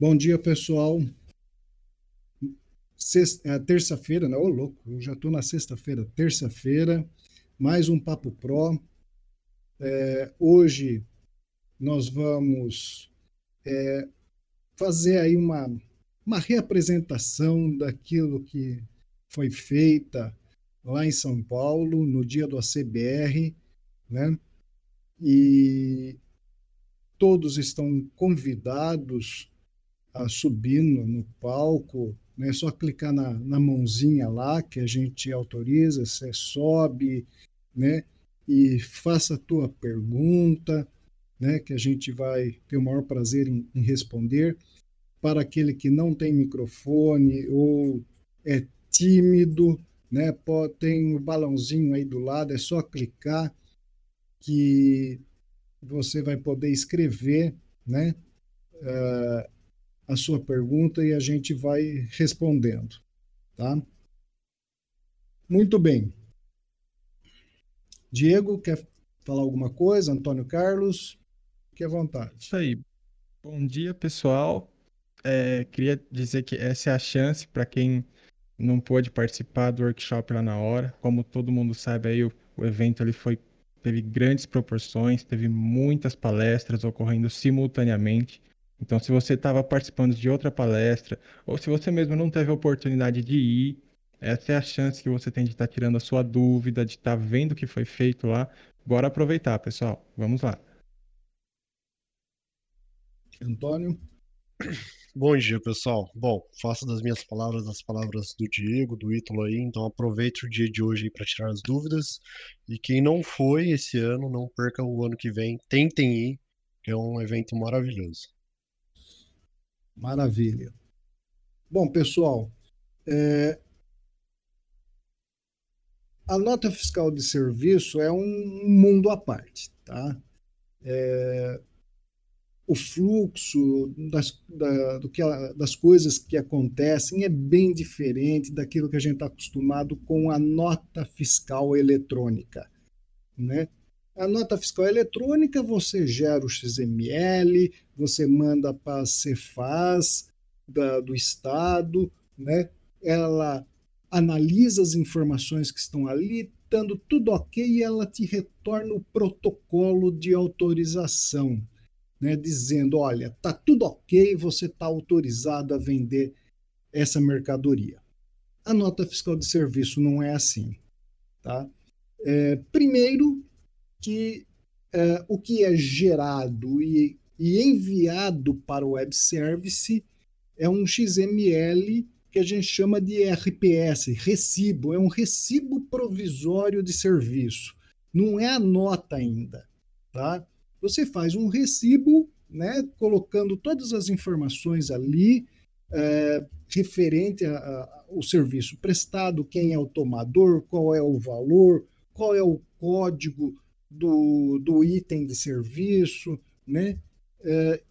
Bom dia, pessoal. É, terça-feira, né? Ô, louco, eu já estou na sexta-feira. Terça-feira, mais um Papo Pro. É, hoje nós vamos é, fazer aí uma, uma reapresentação daquilo que foi feita lá em São Paulo, no dia do ACBR, né? E todos estão convidados subir no, palco, né? é só clicar na, na mãozinha lá que a gente autoriza, você sobe, né? E faça a tua pergunta, né? Que a gente vai ter o maior prazer em, em responder. Para aquele que não tem microfone ou é tímido, né? Tem o balãozinho aí do lado, é só clicar que você vai poder escrever, né? Uh, a sua pergunta e a gente vai respondendo, tá? Muito bem. Diego, quer falar alguma coisa? Antônio Carlos, fique à vontade. Isso aí. Bom dia, pessoal. É, queria dizer que essa é a chance para quem não pôde participar do workshop lá na hora. Como todo mundo sabe, aí o, o evento ele foi teve grandes proporções, teve muitas palestras ocorrendo simultaneamente. Então, se você estava participando de outra palestra, ou se você mesmo não teve a oportunidade de ir, essa é a chance que você tem de estar tá tirando a sua dúvida, de estar tá vendo o que foi feito lá. Bora aproveitar, pessoal. Vamos lá. Antônio? Bom dia, pessoal. Bom, faço das minhas palavras as palavras do Diego, do Ítalo aí, então aproveite o dia de hoje para tirar as dúvidas. E quem não foi esse ano, não perca o ano que vem. Tentem ir, que é um evento maravilhoso. Maravilha. Bom, pessoal, é... a nota fiscal de serviço é um mundo à parte, tá? É... O fluxo das, da, do que, das coisas que acontecem é bem diferente daquilo que a gente está acostumado com a nota fiscal eletrônica, né? A nota fiscal eletrônica, você gera o XML, você manda para a Cefaz da, do Estado, né? ela analisa as informações que estão ali, estando tudo ok, e ela te retorna o protocolo de autorização, né? dizendo: olha, está tudo ok, você está autorizado a vender essa mercadoria. A nota fiscal de serviço não é assim. Tá? É, primeiro, que uh, o que é gerado e, e enviado para o web service é um XML que a gente chama de RPS, recibo, é um recibo provisório de serviço. Não é a nota ainda, tá? Você faz um recibo, né, colocando todas as informações ali é, referente ao serviço prestado, quem é o tomador, qual é o valor, qual é o código do, do item de serviço, né? É,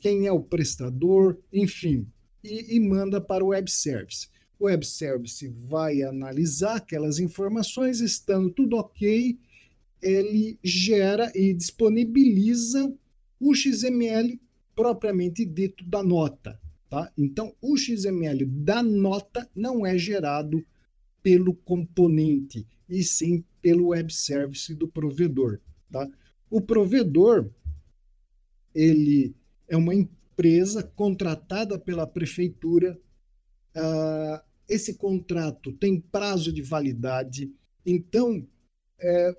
quem é o prestador, enfim, e, e manda para o web service. O web service vai analisar aquelas informações, estando tudo ok, ele gera e disponibiliza o XML propriamente dito da nota. Tá? Então, o XML da nota não é gerado pelo componente, e sim pelo web service do provedor. Tá? O provedor ele é uma empresa contratada pela prefeitura. Uh, esse contrato tem prazo de validade. Então, é,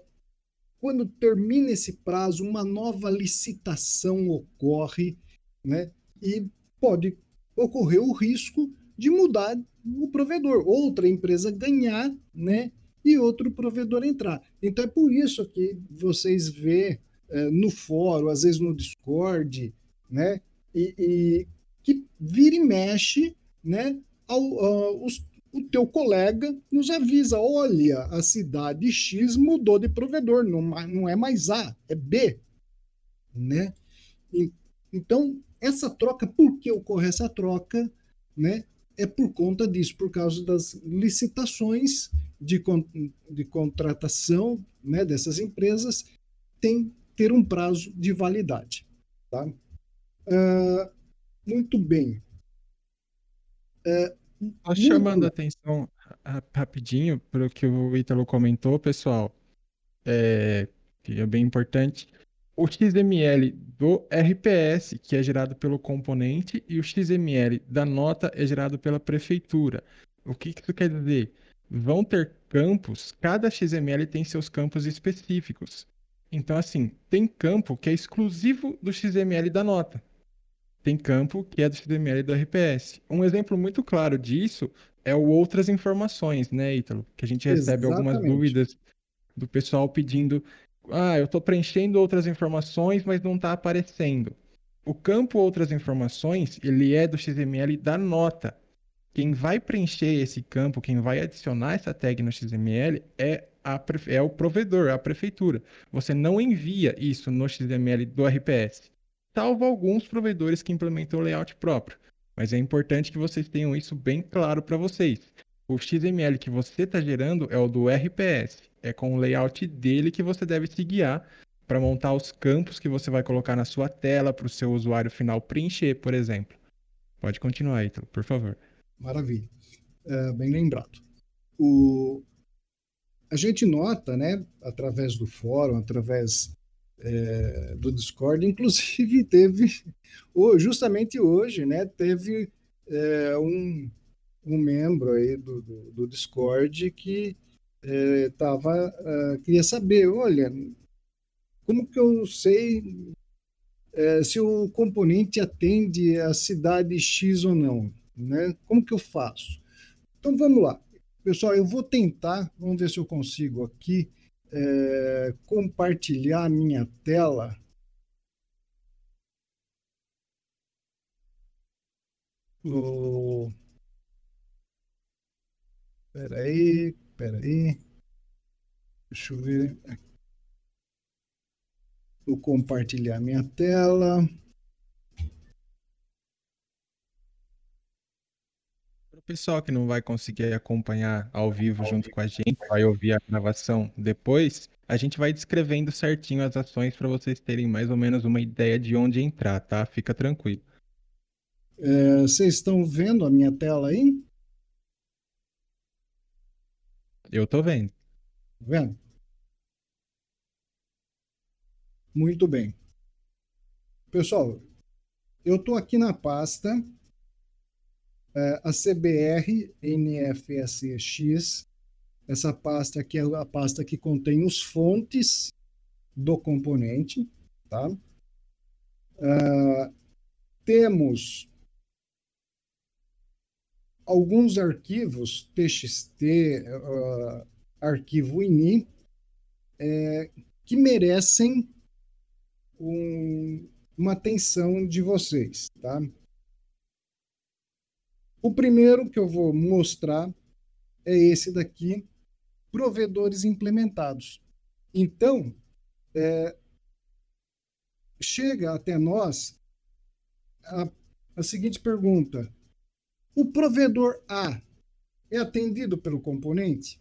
quando termina esse prazo, uma nova licitação ocorre, né? E pode ocorrer o risco de mudar o provedor, outra empresa ganhar, né? E outro provedor entrar. Então é por isso que vocês vê é, no fórum, às vezes no Discord, né? E, e que vira e mexe, né? Ao, ao, os, o teu colega nos avisa: olha, a cidade X mudou de provedor, não, não é mais A, é B. Né? E, então, essa troca, por que ocorre essa troca? Né? É por conta disso, por causa das licitações de, de contratação né, dessas empresas tem ter um prazo de validade. Tá? Uh, Muito bem. É, Só chamando a atenção rapidinho para o que o Ítalo comentou, pessoal, é, que é bem importante. O XML do RPS, que é gerado pelo componente, e o XML da nota é gerado pela prefeitura. O que isso quer dizer? Vão ter campos, cada XML tem seus campos específicos. Então, assim, tem campo que é exclusivo do XML da nota tem campo que é do XML do RPS. Um exemplo muito claro disso é o outras informações, né, Ítalo? Que a gente recebe Exatamente. algumas dúvidas do pessoal pedindo, ah, eu estou preenchendo outras informações, mas não está aparecendo. O campo outras informações, ele é do XML da nota. Quem vai preencher esse campo, quem vai adicionar essa tag no XML é, a, é o provedor, a prefeitura. Você não envia isso no XML do RPS salvo alguns provedores que implementam layout próprio. Mas é importante que vocês tenham isso bem claro para vocês. O XML que você está gerando é o do RPS. É com o layout dele que você deve se guiar para montar os campos que você vai colocar na sua tela para o seu usuário final preencher, por exemplo. Pode continuar, Ítalo, por favor. Maravilha. É, bem lembrado. O... A gente nota, né, através do fórum, através é, do Discord, inclusive teve, justamente hoje, né, teve é, um, um membro aí do, do, do Discord que é, tava, uh, queria saber, olha, como que eu sei é, se o componente atende a cidade X ou não, né? Como que eu faço? Então vamos lá, pessoal, eu vou tentar, vamos ver se eu consigo aqui é, compartilhar a minha tela. Espera aí, espera aí. Deixa eu ver. Vou compartilhar minha tela. pessoal que não vai conseguir acompanhar ao vivo junto com a gente, vai ouvir a gravação depois, a gente vai descrevendo certinho as ações para vocês terem mais ou menos uma ideia de onde entrar, tá? Fica tranquilo. É, vocês estão vendo a minha tela aí? Eu tô vendo. Tá vendo? Muito bem. Pessoal, eu estou aqui na pasta é, a CBR NFSX, essa pasta aqui é a pasta que contém os fontes do componente, tá? Uh, temos alguns arquivos txt, uh, arquivo ini, é, que merecem um, uma atenção de vocês, tá? O primeiro que eu vou mostrar é esse daqui, provedores implementados. Então, é, chega até nós a, a seguinte pergunta: o provedor A é atendido pelo componente?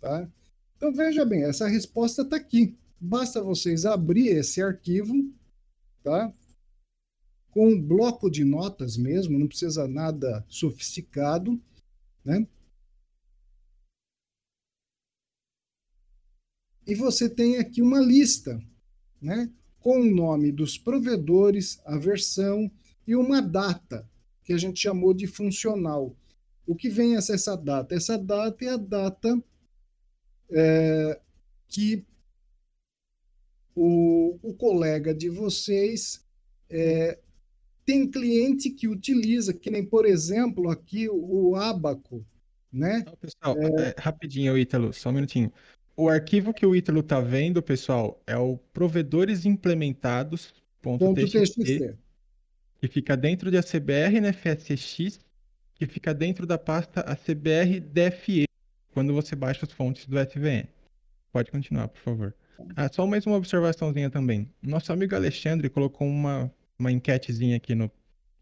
Tá? Então veja bem, essa resposta está aqui. Basta vocês abrir esse arquivo, tá? com um bloco de notas mesmo, não precisa nada sofisticado, né? E você tem aqui uma lista, né? Com o nome dos provedores, a versão e uma data, que a gente chamou de funcional. O que vem essa data? Essa data é a data é, que o, o colega de vocês é, tem cliente que utiliza, que nem, por exemplo, aqui o Abaco, né? pessoal, é... Rapidinho, Ítalo, só um minutinho. O arquivo que o Ítalo está vendo, pessoal, é o provedores implementados.txt, que fica dentro de ACBR NFSX, que fica dentro da pasta ACBR DFE, quando você baixa as fontes do SVN. Pode continuar, por favor. Ah, só mais uma observaçãozinha também. Nosso amigo Alexandre colocou uma uma enquetezinha aqui no,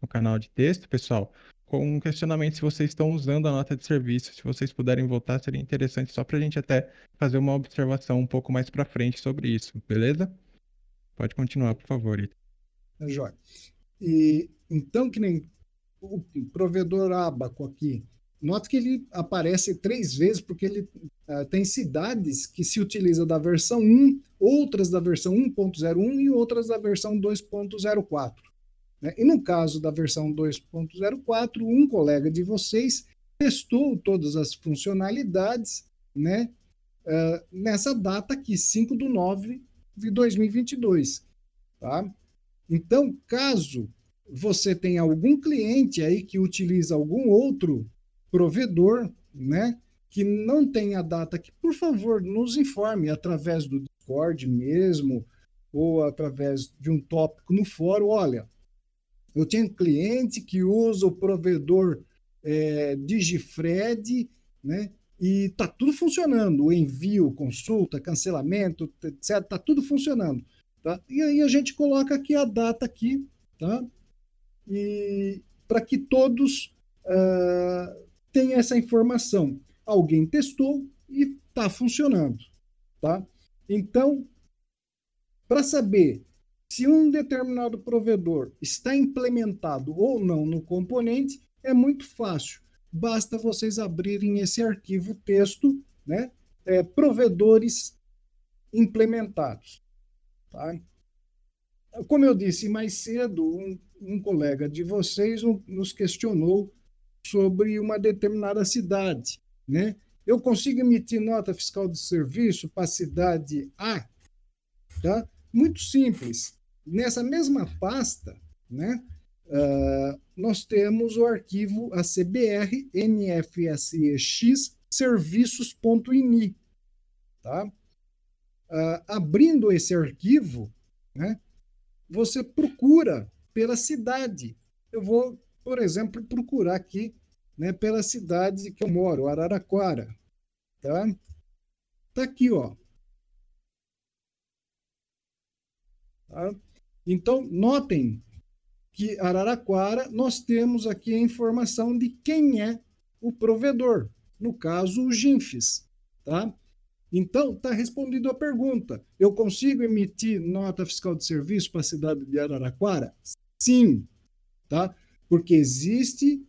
no canal de texto, pessoal, com um questionamento se vocês estão usando a nota de serviço. Se vocês puderem voltar, seria interessante só para a gente até fazer uma observação um pouco mais para frente sobre isso, beleza? Pode continuar, por favor, Ita. É. E Então, que nem o provedor Abaco aqui, nota que ele aparece três vezes, porque ele uh, tem cidades que se utiliza da versão 1, outras da versão 1.01 e outras da versão 2.04. Né? E no caso da versão 2.04, um colega de vocês testou todas as funcionalidades né, uh, nessa data aqui, 5 de 9 de 2022. Tá? Então, caso você tenha algum cliente aí que utiliza algum outro provedor, né, que não tem a data aqui, por favor, nos informe através do Discord mesmo ou através de um tópico no fórum. Olha, eu tenho cliente que usa o provedor é, Digifred, né? E tá tudo funcionando, o envio, consulta, cancelamento, etc, tá tudo funcionando, tá? E aí a gente coloca aqui a data aqui, tá? E para que todos uh, tem essa informação. Alguém testou e está funcionando. Tá? Então, para saber se um determinado provedor está implementado ou não no componente, é muito fácil. Basta vocês abrirem esse arquivo texto, né? É, provedores implementados. Tá? Como eu disse mais cedo, um, um colega de vocês nos questionou sobre uma determinada cidade, né? Eu consigo emitir nota fiscal de serviço para a cidade A, tá? Muito simples. Nessa mesma pasta, né? Uh, nós temos o arquivo ACBR NFSEX serviços.ini, tá? Uh, abrindo esse arquivo, né? Você procura pela cidade. Eu vou por exemplo, procurar aqui né, pela cidade que eu moro, Araraquara. Tá? Tá aqui, ó. Tá? Então, notem que Araraquara nós temos aqui a informação de quem é o provedor, no caso, o GINFES. Tá? Então, está respondido a pergunta. Eu consigo emitir nota fiscal de serviço para a cidade de Araraquara? Sim. Tá? porque existe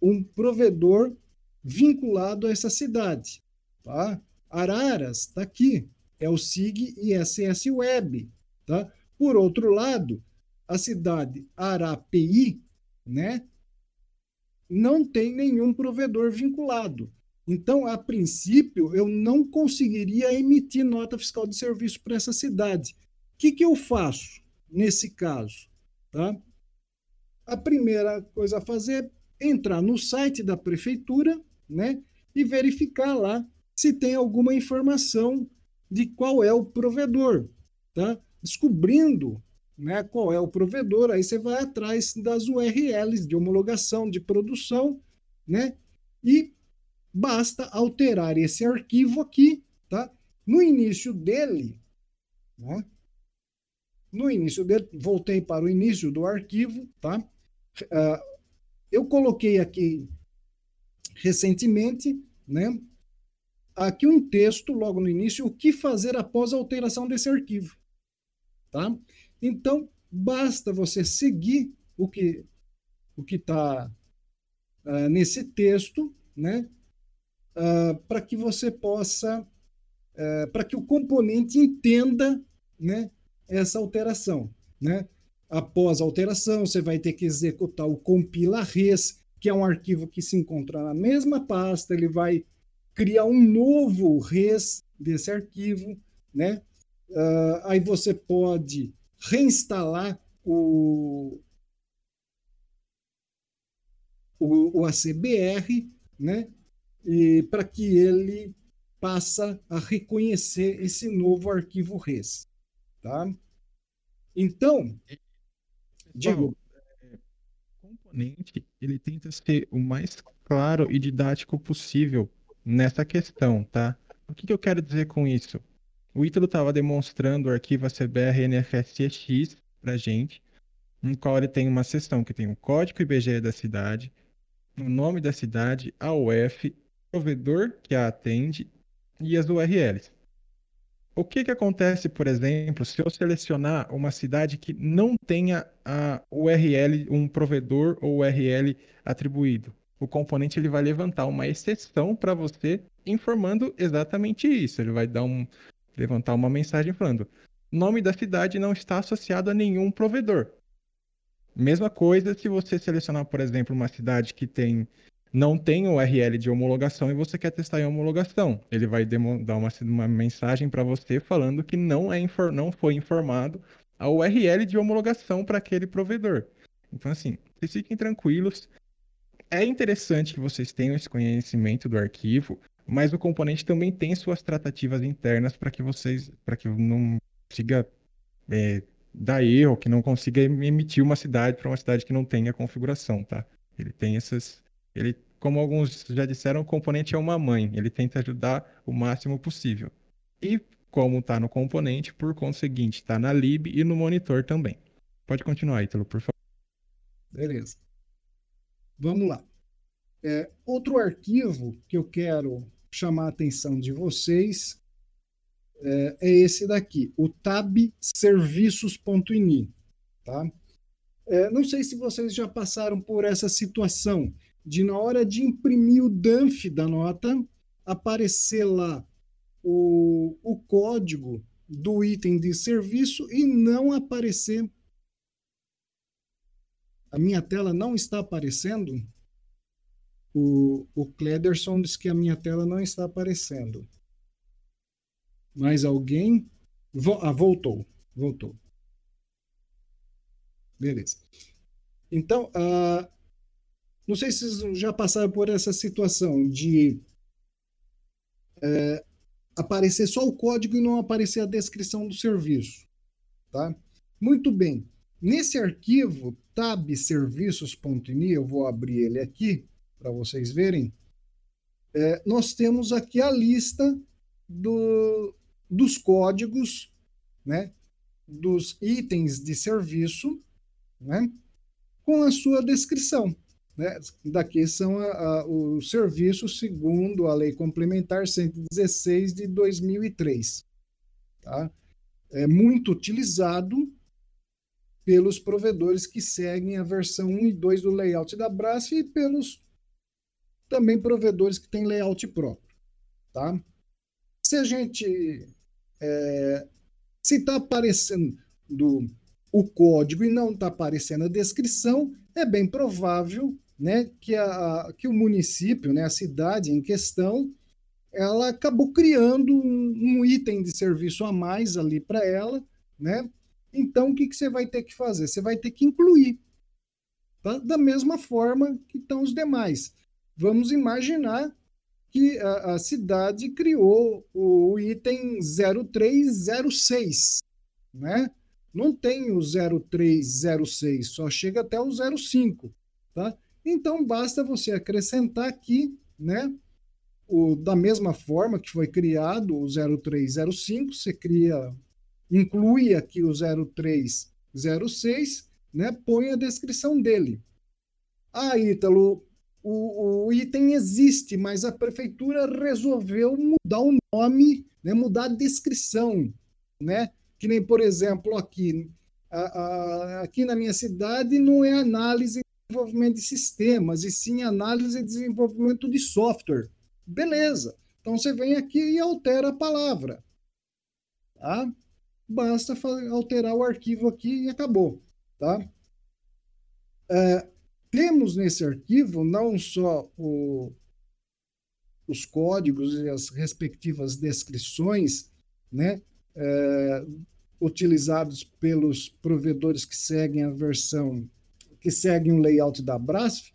um provedor vinculado a essa cidade. Tá? Araras está aqui, é o SIG e SS Web. Tá? Por outro lado, a cidade Arapi, né, não tem nenhum provedor vinculado. Então, a princípio, eu não conseguiria emitir nota fiscal de serviço para essa cidade. O que, que eu faço nesse caso? Tá? a primeira coisa a fazer é entrar no site da prefeitura né, e verificar lá se tem alguma informação de qual é o provedor. Tá? Descobrindo né, qual é o provedor, aí você vai atrás das URLs de homologação de produção né, e basta alterar esse arquivo aqui. Tá? No início dele, né, no início dele, voltei para o início do arquivo, tá? Uh, eu coloquei aqui recentemente, né, aqui um texto logo no início, o que fazer após a alteração desse arquivo, tá? Então basta você seguir o que o que está uh, ah, nesse texto, né, uh, para que você possa, uh, para que o componente entenda, né, essa alteração, né? Após a alteração, você vai ter que executar o compila res, que é um arquivo que se encontra na mesma pasta, ele vai criar um novo res desse arquivo, né? Uh, aí você pode reinstalar o, o, o ACBR, né? Para que ele passa a reconhecer esse novo arquivo res, tá? Então, Digo. É, componente, ele tenta ser o mais claro e didático possível nessa questão, tá? O que, que eu quero dizer com isso? O Ítalo estava demonstrando o arquivo ACBR NFSX para gente, no qual ele tem uma seção que tem o código IBGE da cidade, o nome da cidade, a UF, provedor que a atende e as URLs. O que, que acontece, por exemplo, se eu selecionar uma cidade que não tenha a URL, um provedor ou URL atribuído? O componente ele vai levantar uma exceção para você informando exatamente isso. Ele vai dar um, levantar uma mensagem falando: nome da cidade não está associado a nenhum provedor. Mesma coisa se você selecionar, por exemplo, uma cidade que tem não tem URL de homologação e você quer testar em homologação. Ele vai dar uma, uma mensagem para você falando que não, é não foi informado a URL de homologação para aquele provedor. Então, assim, vocês fiquem tranquilos. É interessante que vocês tenham esse conhecimento do arquivo, mas o componente também tem suas tratativas internas para que vocês, para que não consiga é, dar erro, que não consiga emitir uma cidade para uma cidade que não tenha configuração, tá? Ele tem essas, ele, como alguns já disseram, o componente é uma mãe. Ele tenta ajudar o máximo possível. E como está no componente, por conseguinte, está na lib e no monitor também. Pode continuar, Ítalo, por favor. Beleza. Vamos lá. É, outro arquivo que eu quero chamar a atenção de vocês é, é esse daqui, o tabserviços.ini. Tá? É, não sei se vocês já passaram por essa situação de, na hora de imprimir o DANF da nota, aparecer lá o, o código do item de serviço e não aparecer. A minha tela não está aparecendo? O, o Klederson diz que a minha tela não está aparecendo. Mais alguém? Vo ah, voltou. Voltou. Beleza. Então, uh, não sei se vocês já passaram por essa situação de é, aparecer só o código e não aparecer a descrição do serviço. Tá? Muito bem. Nesse arquivo tabserviços.ini, eu vou abrir ele aqui para vocês verem, é, nós temos aqui a lista do, dos códigos, né, dos itens de serviço, né, com a sua descrição. Né? Daqui são a, a, os serviços segundo a Lei Complementar 116 de 2003. Tá? É muito utilizado pelos provedores que seguem a versão 1 e 2 do layout da Brasf e pelos também provedores que têm layout próprio. Tá? Se a gente é, se está aparecendo o código e não está aparecendo a descrição, é bem provável né, que, a, que o município, né, a cidade em questão, ela acabou criando um, um item de serviço a mais ali para ela, né? Então, o que, que você vai ter que fazer? Você vai ter que incluir, tá? da mesma forma que estão os demais. Vamos imaginar que a, a cidade criou o item 0306, né? Não tem o 0306, só chega até o 05, tá? Então basta você acrescentar aqui, né? O, da mesma forma que foi criado o 0305, você cria, inclui aqui o 0306, né? Põe a descrição dele. Ah, Ítalo, o, o, item existe, mas a prefeitura resolveu mudar o nome, né? Mudar a descrição, né? Que nem, por exemplo, aqui, a, a, aqui na minha cidade não é análise desenvolvimento de sistemas, e sim análise e desenvolvimento de software. Beleza. Então você vem aqui e altera a palavra. Tá? Basta alterar o arquivo aqui e acabou. Tá? É, temos nesse arquivo não só o, os códigos e as respectivas descrições né, é, utilizados pelos provedores que seguem a versão que seguem o layout da Brasf,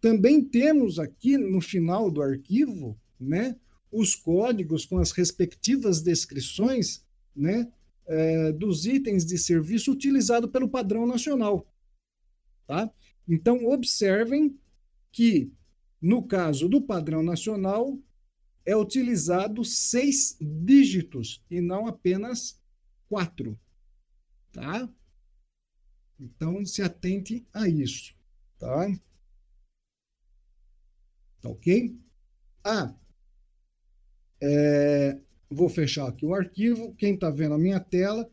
também temos aqui no final do arquivo né, os códigos com as respectivas descrições né, é, dos itens de serviço utilizado pelo padrão nacional. Tá? Então, observem que, no caso do padrão nacional, é utilizado seis dígitos e não apenas quatro. Tá? Então, se atente a isso, tá? tá ok? Ah, é, vou fechar aqui o arquivo. Quem está vendo a minha tela,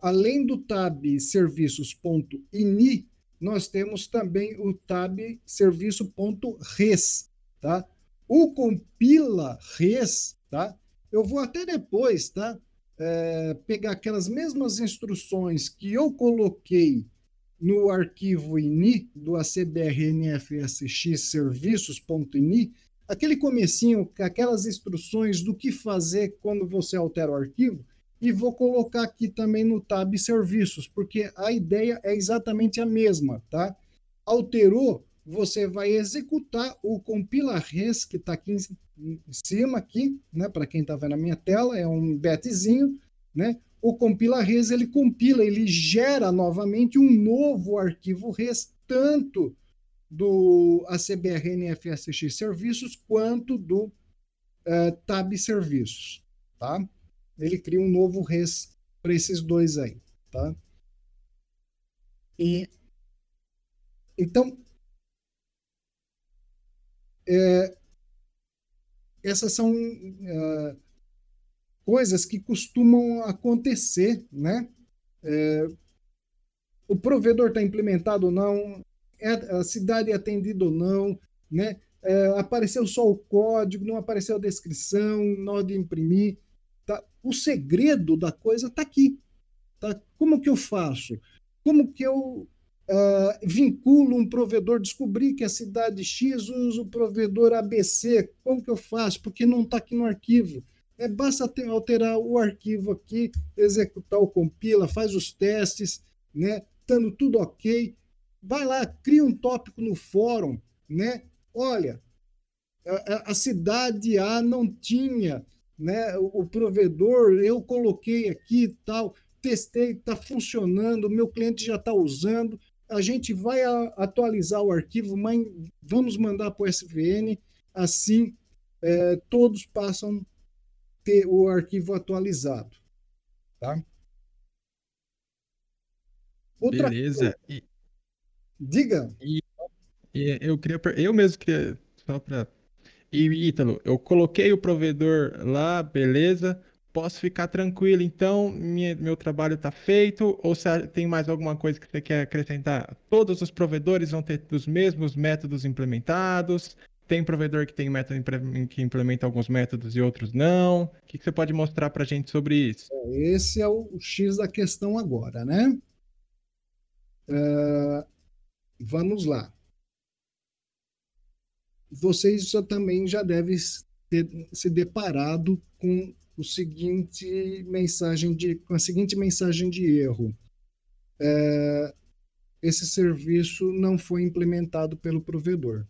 além do tab serviços.ini, nós temos também o tab serviço.res, tá? O compila res, tá? Eu vou até depois, tá? É, pegar aquelas mesmas instruções que eu coloquei no arquivo ini do acbrnfsx serviços.ini, aquele comecinho, aquelas instruções do que fazer quando você altera o arquivo, e vou colocar aqui também no tab serviços, porque a ideia é exatamente a mesma, tá? Alterou, você vai executar o compila res que está aqui em cima aqui, né? Para quem está vendo a minha tela, é um betzinho, né? O compila res ele compila, ele gera novamente um novo arquivo res tanto do ACBR NFSX serviços quanto do uh, tab serviços, tá? ele cria um novo res para esses dois aí, tá? E então é, essas são é, coisas que costumam acontecer, né? É, o provedor está implementado ou não, é, a cidade é atendida ou não, né? É, apareceu só o código, não apareceu a descrição, hora de imprimir. Tá? O segredo da coisa está aqui. Tá? Como que eu faço? Como que eu uh, vinculo um provedor? Descobri que a cidade X usa o provedor ABC. Como que eu faço? Porque não está aqui no arquivo. É, basta ter, alterar o arquivo aqui, executar o compila, faz os testes, né? Estando tudo ok. Vai lá, cria um tópico no fórum, né? Olha, a, a cidade A não tinha né? O, o provedor, eu coloquei aqui e tal, testei, está funcionando, meu cliente já está usando. A gente vai a, atualizar o arquivo, mas vamos mandar para o SVN, assim é, todos passam ter o arquivo atualizado. Tá? Outra Beleza. E, Diga. E, e, eu queria, eu mesmo queria só para e Ítalo, eu coloquei o provedor lá, beleza. Posso ficar tranquilo, então minha, meu trabalho está feito? Ou se tem mais alguma coisa que você quer acrescentar? Todos os provedores vão ter os mesmos métodos implementados? Tem provedor que tem método que implementa alguns métodos e outros não? O que, você pode mostrar para a gente sobre isso? Esse é o X da questão agora, né? Uh, vamos lá vocês já, também já devem ter se deparado com o seguinte mensagem de com a seguinte mensagem de erro é, esse serviço não foi implementado pelo provedor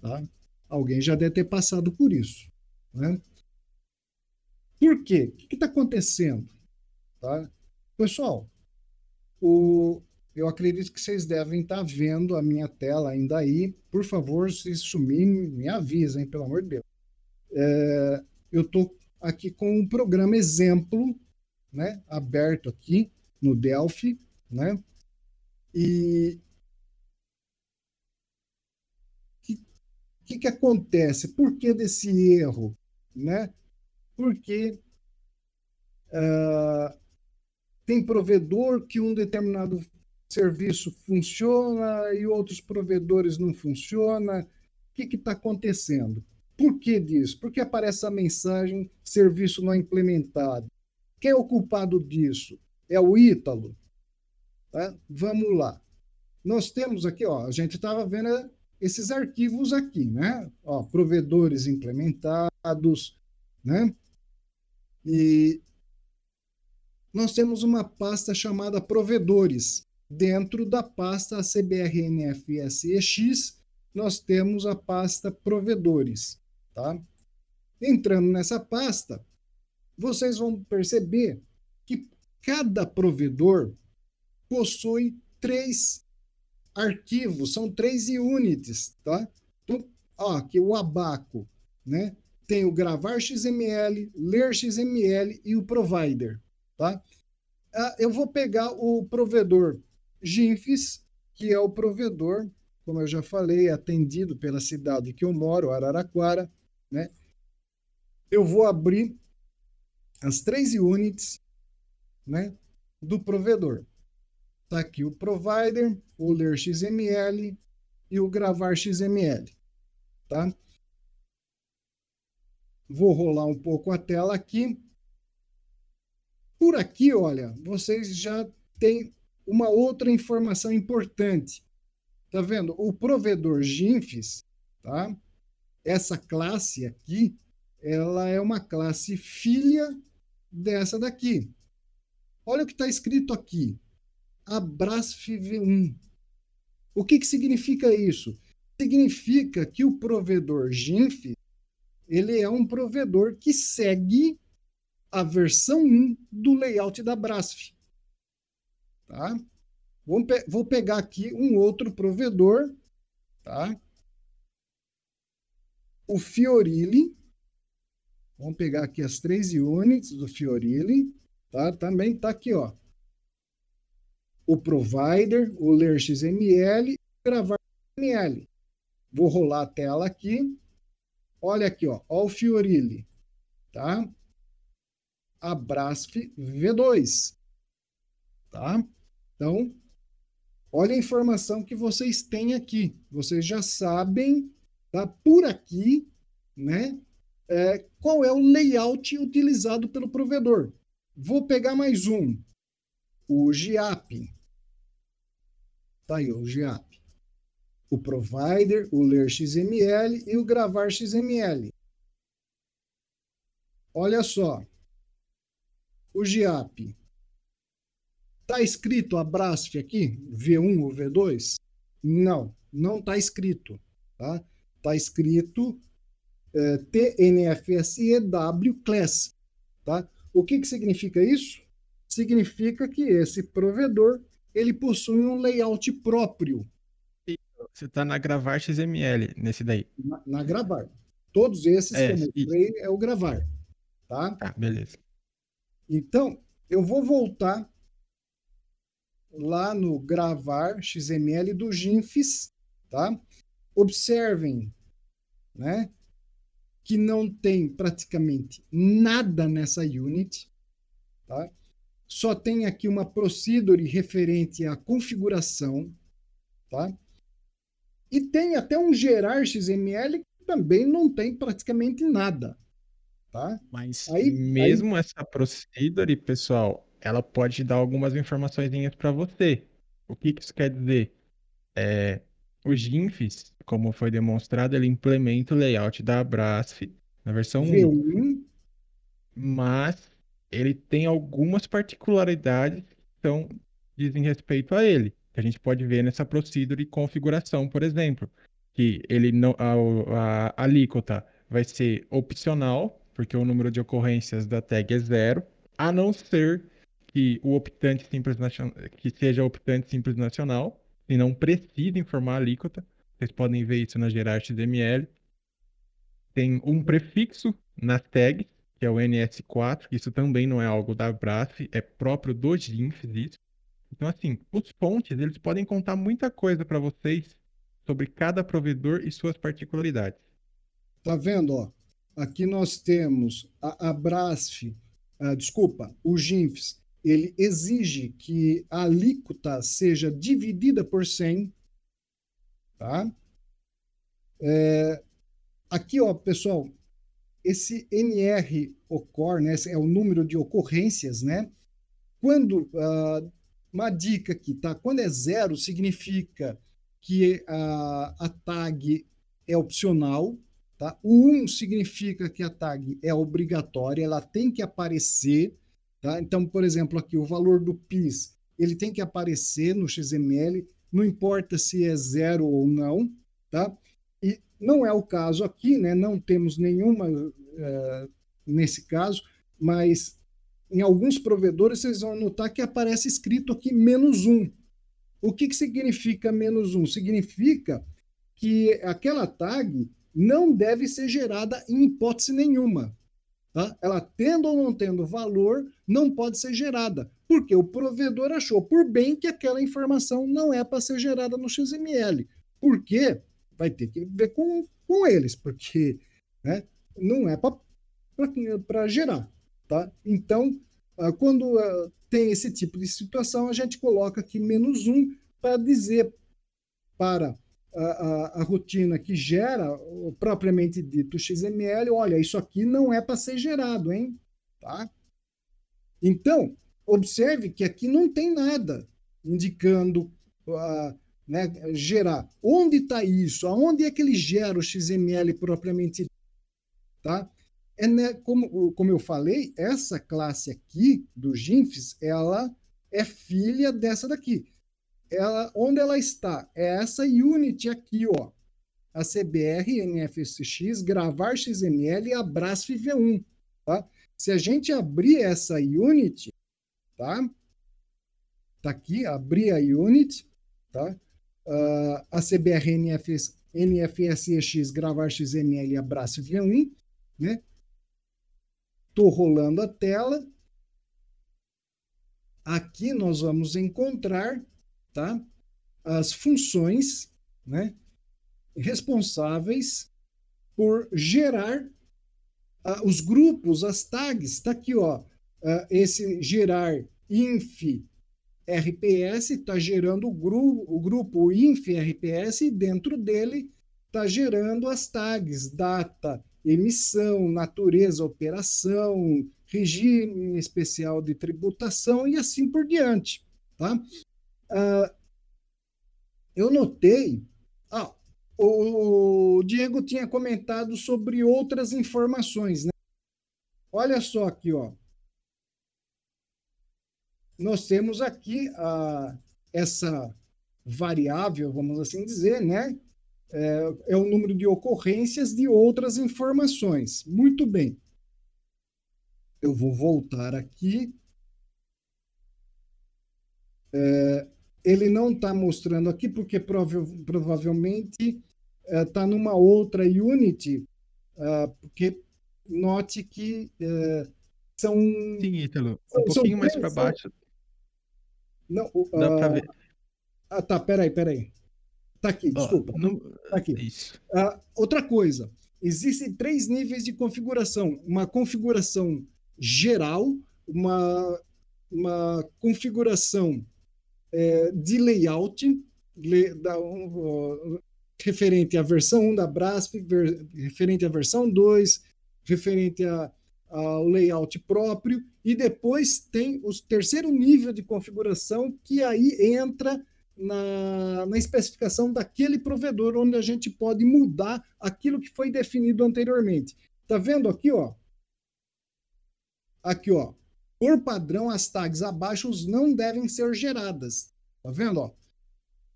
tá? alguém já deve ter passado por isso né? por quê o que está acontecendo tá? pessoal o, eu acredito que vocês devem estar tá vendo a minha tela ainda aí. Por favor, se sumir, me avisem, pelo amor de Deus. É, eu estou aqui com um programa exemplo, né, aberto aqui no Delphi, né? E que que, que acontece? Por que desse erro, né? Porque uh, tem provedor que um determinado serviço funciona e outros provedores não funciona. O que está acontecendo? Por que disso? Porque aparece a mensagem serviço não implementado. Quem é o culpado disso? É o Ítalo. Tá? Vamos lá. Nós temos aqui, ó, a gente estava vendo esses arquivos aqui, né? Ó, provedores implementados, né? E nós temos uma pasta chamada provedores dentro da pasta CBRNFSEX, nós temos a pasta provedores. Tá? Entrando nessa pasta, vocês vão perceber que cada provedor possui três arquivos, são três units, tá? Então, ó, aqui o abaco, né? Tem o gravar XML, ler XML e o provider, tá? Ah, eu vou pegar o provedor GIFs, que é o provedor, como eu já falei, atendido pela cidade que eu moro, Araraquara, né? eu vou abrir as três units né, do provedor. Está aqui o provider, o ler XML e o gravar XML. Tá? Vou rolar um pouco a tela aqui. Por aqui, olha, vocês já têm uma outra informação importante. Tá vendo? O provedor GINFES, tá? Essa classe aqui, ela é uma classe filha dessa daqui. Olha o que está escrito aqui. Abrasf V1. O que, que significa isso? Significa que o provedor GINF ele é um provedor que segue a versão 1 do layout da Brasf. Tá? Vou, pe vou pegar aqui um outro provedor, tá? O Fiorilli. Vamos pegar aqui as três units do Fiorilli, tá? Também tá aqui, ó. O provider, o ler XML, gravar XML. Vou rolar a tela aqui. Olha aqui, ó, ó o Fiorilli, tá? A Brasf V2, tá? Então, olha a informação que vocês têm aqui. Vocês já sabem, tá? Por aqui, né? É, qual é o layout utilizado pelo provedor. Vou pegar mais um, o GIAP. Tá aí, o GIAP. O provider, o ler XML e o gravar XML. Olha só. O GIAP Está escrito a Brasf aqui, V1 ou V2? Não, não está escrito. Tá? Tá escrito é, TNFSEW Class. Tá? O que, que significa isso? Significa que esse provedor ele possui um layout próprio. Você está na Gravar XML, nesse daí. Na, na Gravar. Todos esses é, que eu mostrei é o Gravar. Tá? Tá, beleza. Então, eu vou voltar lá no gravar XML do GINFES, tá? Observem, né? Que não tem praticamente nada nessa unit, tá? Só tem aqui uma procedure referente à configuração, tá? E tem até um gerar XML que também não tem praticamente nada, tá? Mas aí, mesmo aí... essa procedure, pessoal, ela pode dar algumas informações para você. O que, que isso quer dizer? É, o GINFs, como foi demonstrado, ele implementa o layout da Brasf na versão v 1, mas ele tem algumas particularidades que são, dizem respeito a ele, que a gente pode ver nessa procedure de configuração, por exemplo, que ele não, a, a, alíquota vai ser opcional, porque o número de ocorrências da tag é zero, a não ser que o optante simples nacional, que seja optante simples nacional, e não precisa informar a alíquota. Vocês podem ver isso na gerar XML. Tem um prefixo na tag, que é o NS4, isso também não é algo da BRAF, é próprio do GINFs isso. Então, assim, os fontes, eles podem contar muita coisa para vocês sobre cada provedor e suas particularidades. Tá vendo, ó? Aqui nós temos a, a Brasf, uh, desculpa, o GINFs, ele exige que a alíquota seja dividida por 100. Tá? É, aqui, ó, pessoal, esse NR ocorre, né, é o número de ocorrências, né? Quando, uh, uma dica aqui, tá? Quando é zero, significa que a, a tag é opcional, tá? O 1 um significa que a tag é obrigatória, ela tem que aparecer, Tá? Então, por exemplo, aqui o valor do PIS ele tem que aparecer no XML, não importa se é zero ou não, tá? Não é o caso aqui, né? Não temos nenhuma uh, nesse caso, mas em alguns provedores vocês vão notar que aparece escrito aqui menos um. O que, que significa menos um? Significa que aquela tag não deve ser gerada em hipótese nenhuma. Tá? Ela tendo ou não tendo valor, não pode ser gerada, porque o provedor achou por bem que aquela informação não é para ser gerada no XML. Por quê? Vai ter que ver com, com eles, porque né, não é para gerar. Tá? Então, uh, quando uh, tem esse tipo de situação, a gente coloca aqui menos um para dizer para a, a, a, rotina que gera propriamente dito XML, olha, isso aqui não é para ser gerado, hein? Tá? Então, observe que aqui não tem nada indicando uh, né, gerar. Onde está isso? Aonde é que ele gera o XML propriamente tá? É, né, como, como eu falei, essa classe aqui do GINFs, ela é filha dessa daqui. Ela, onde ela está? É essa unit aqui, ó. A CBR, NFSX, gravar XML a Brasf V1, tá? Se a gente abrir essa unit, tá? Tá aqui, abrir a unit, tá? Uh, a CBR NFS, NFSX gravar XML a Brasf V1, né? Estou rolando a tela. Aqui nós vamos encontrar tá, as funções né, responsáveis por gerar uh, os grupos, as tags. Está aqui, ó, uh, esse gerar inf RPS está gerando o, gru o grupo inf RPS e dentro dele está gerando as tags data, emissão, natureza, operação, regime especial de tributação e assim por diante. Tá? Uh, eu notei. Ah, o Diego tinha comentado sobre outras informações. Né? Olha só aqui, ó. Nós temos aqui a, essa variável, vamos assim dizer, né? é, é o número de ocorrências de outras informações. Muito bem. Eu vou voltar aqui. É, ele não está mostrando aqui porque prova provavelmente está é, numa outra Unity, é, porque note que é, são. Sim, Ítalo. Um pouquinho mais para baixo. Não, Dá para ver. Ah, tá, peraí, peraí. Tá aqui, desculpa. Oh, Tá aqui. Isso. Uh, outra coisa, existem três níveis de configuração: uma configuração geral, uma, uma configuração é, de layout, le, da, um, uh, referente à versão 1 da Brasp, ver, referente à versão 2, referente a, ao layout próprio, e depois tem o terceiro nível de configuração, que aí entra na, na especificação daquele provedor, onde a gente pode mudar aquilo que foi definido anteriormente. Tá vendo aqui, ó? Aqui, ó. Por padrão, as tags abaixo não devem ser geradas. Tá vendo, ó?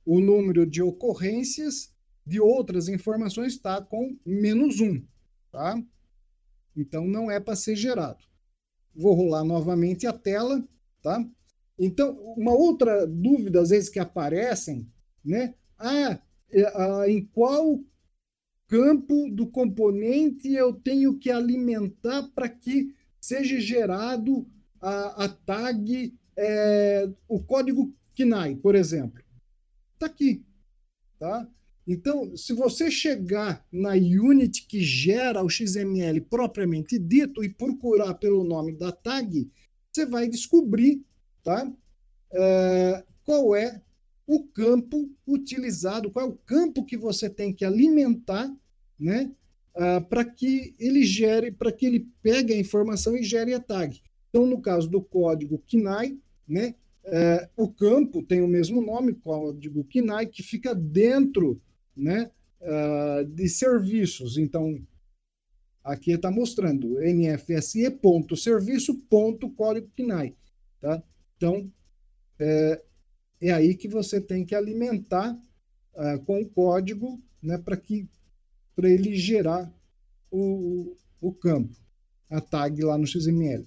O número de ocorrências de outras informações está com menos um, tá? Então, não é para ser gerado. Vou rolar novamente a tela, tá? Então, uma outra dúvida, às vezes, que aparecem, né? Ah, é, em qual campo do componente eu tenho que alimentar para que seja gerado a, a tag, é, o código KNAI, por exemplo. Está aqui. Tá? Então, se você chegar na unit que gera o XML propriamente dito e procurar pelo nome da tag, você vai descobrir tá? É, qual é o campo utilizado, qual é o campo que você tem que alimentar, né? Ah, para que ele gere, para que ele pegue a informação e gere a tag. Então, no caso do código KNAI, né, é, o campo tem o mesmo nome, código KNAI, que fica dentro né, uh, de serviços. Então, aqui está mostrando nfse.serviço.código KNAI. Tá? Então, é, é aí que você tem que alimentar uh, com o código né, para que para ele gerar o, o campo, a tag lá no XML.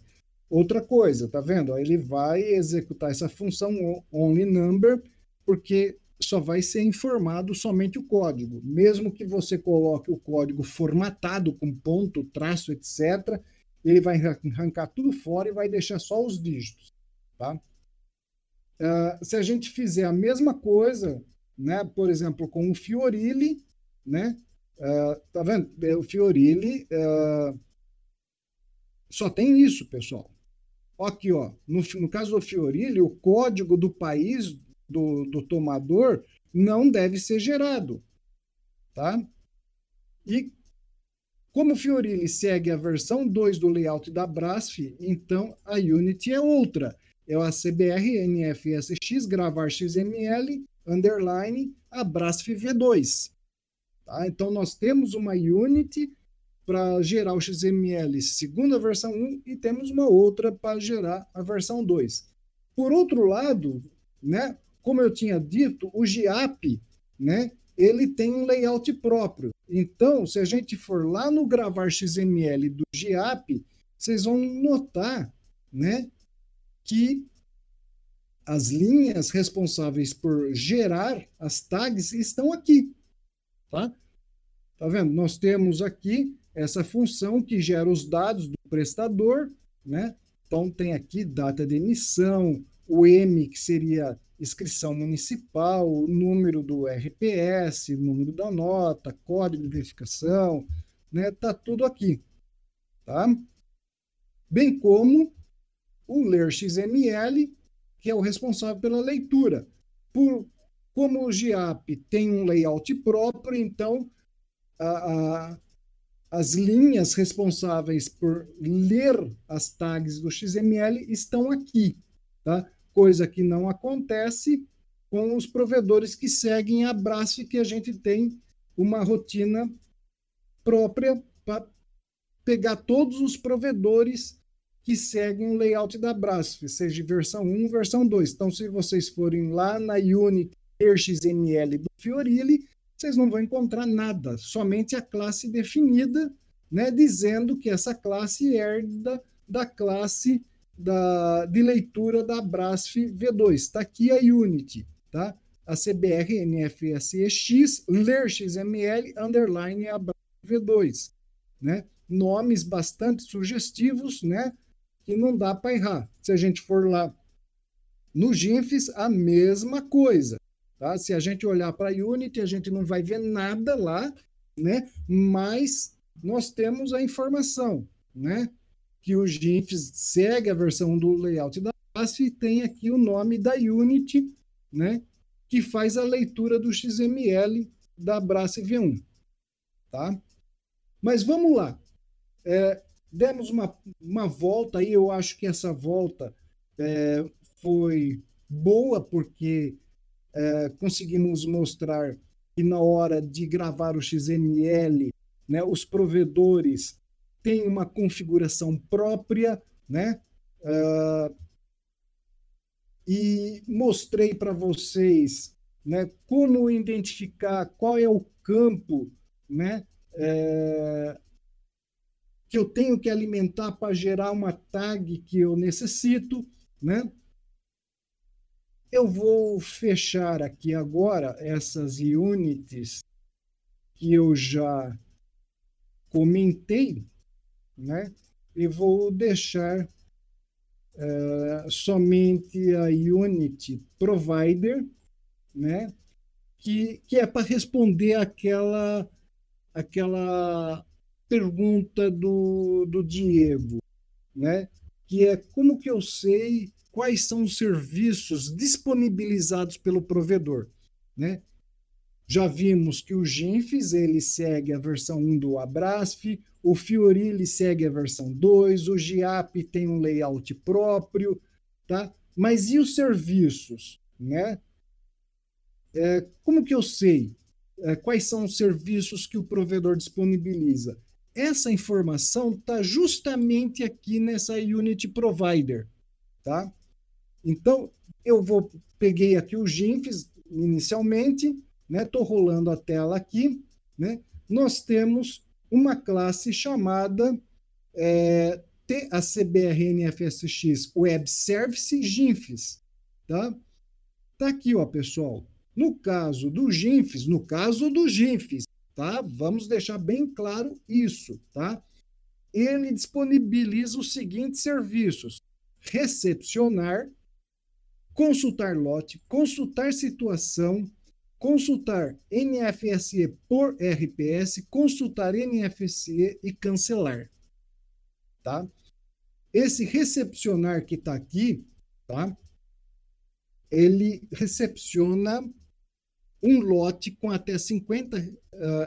Outra coisa, tá vendo? Ele vai executar essa função only number, porque só vai ser informado somente o código. Mesmo que você coloque o código formatado com ponto, traço, etc., ele vai arrancar tudo fora e vai deixar só os dígitos. Tá? Uh, se a gente fizer a mesma coisa, né, por exemplo, com o Fiorilli, né, uh, tá vendo? O Fiorilli, uh, Só tem isso, pessoal. Aqui, ó, no, no caso do Fiorilli, o código do país do, do tomador não deve ser gerado. Tá? E como o Fiorilli segue a versão 2 do layout da Brasf, então a Unity é outra. É a CBR NFSX gravar XML underline a Brasf V2. Tá? Então nós temos uma Unity para gerar o XML segunda versão 1 e temos uma outra para gerar a versão 2. Por outro lado, né, como eu tinha dito, o GIAP, né, ele tem um layout próprio. Então, se a gente for lá no gravar XML do GIAP, vocês vão notar, né, que as linhas responsáveis por gerar as tags estão aqui, tá? Tá vendo? Nós temos aqui essa função que gera os dados do prestador, né? Então tem aqui data de emissão, o M, que seria inscrição municipal, número do RPS, número da nota, código de verificação, né? Tá tudo aqui, tá? Bem como o ler XML, que é o responsável pela leitura. Por como o GIAP tem um layout próprio, então a, a, as linhas responsáveis por ler as tags do XML estão aqui, tá? Coisa que não acontece com os provedores que seguem a Brasf, que a gente tem uma rotina própria para pegar todos os provedores que seguem o layout da Brasf, seja versão 1, versão 2. Então, se vocês forem lá na Unity do Fiorilli, vocês não vão encontrar nada, somente a classe definida, né, dizendo que essa classe herda da classe da, de leitura da Brasf V2. Está aqui a Unity, tá? a CBR NFSX, ler XML, underline a Brasf V2. Né? Nomes bastante sugestivos, né? que não dá para errar. Se a gente for lá no GIMFs, a mesma coisa. Tá? Se a gente olhar para a Unity, a gente não vai ver nada lá, né? mas nós temos a informação né? Que o GIMPs segue a versão do layout da classe e tem aqui o nome da Unity, né? que faz a leitura do XML da Brace V1. Tá? Mas vamos lá. É, demos uma, uma volta aí, eu acho que essa volta é, foi boa, porque é, conseguimos mostrar que na hora de gravar o XML, né, os provedores têm uma configuração própria, né? Uh, e mostrei para vocês né, como identificar qual é o campo né, é, que eu tenho que alimentar para gerar uma tag que eu necessito. Né? Eu vou fechar aqui agora essas units que eu já comentei, né? E vou deixar uh, somente a Unity Provider, né? Que, que é para responder aquela aquela pergunta do, do Diego, né? Que é como que eu sei quais são os serviços disponibilizados pelo provedor, né? Já vimos que o Ginfis ele segue a versão 1 do Abrasf, o Fiorilli segue a versão 2, o GIAP tem um layout próprio, tá? Mas e os serviços, né? É, como que eu sei é, quais são os serviços que o provedor disponibiliza? Essa informação está justamente aqui nessa Unity Provider, tá? Então, eu vou peguei aqui o GIMFs inicialmente, né? Tô rolando a tela aqui, né? Nós temos uma classe chamada é, TACBRNFSX Web Service GIMFs, tá? Tá aqui, ó, pessoal. No caso do GIMFs, no caso do GIMFs, tá? Vamos deixar bem claro isso, tá? Ele disponibiliza os seguintes serviços: recepcionar, consultar lote, consultar situação, consultar NFSE por RPS, consultar NFSE e cancelar. Tá? esse recepcionar que está aqui, tá? ele recepciona um lote com até 50 uh,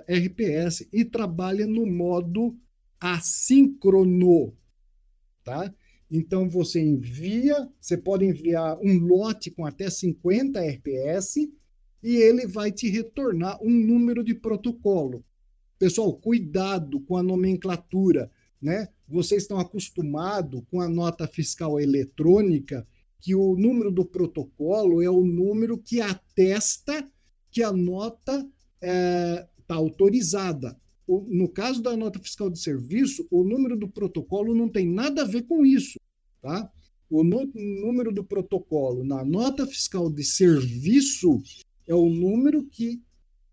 RPS e trabalha no modo assíncrono, tá? Então você envia, você pode enviar um lote com até 50 RPS e ele vai te retornar um número de protocolo. Pessoal, cuidado com a nomenclatura, né? Vocês estão acostumados com a nota fiscal eletrônica que o número do protocolo é o número que atesta que a nota está é, tá autorizada. O, no caso da nota fiscal de serviço, o número do protocolo não tem nada a ver com isso. Tá? O número do protocolo na nota fiscal de serviço é o número que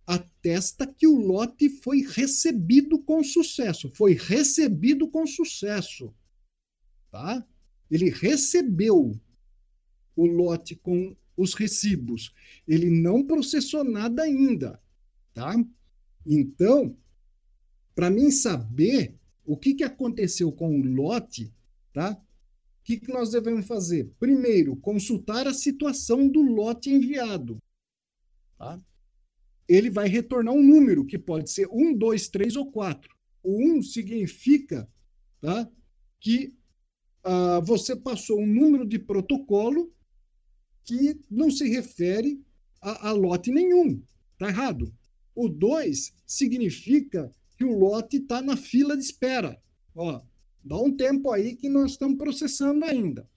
atesta que o lote foi recebido com sucesso. Foi recebido com sucesso. Tá? Ele recebeu o lote com os recibos. Ele não processou nada ainda, tá? Então, para mim saber o que, que aconteceu com o lote, tá? O que, que nós devemos fazer? Primeiro, consultar a situação do lote enviado. Tá? Ele vai retornar um número, que pode ser 1, 2, 3 ou 4. O 1 significa tá, que uh, você passou um número de protocolo que não se refere a, a lote nenhum. Está errado. O 2 significa que o lote está na fila de espera. Ó, dá um tempo aí que nós estamos processando ainda.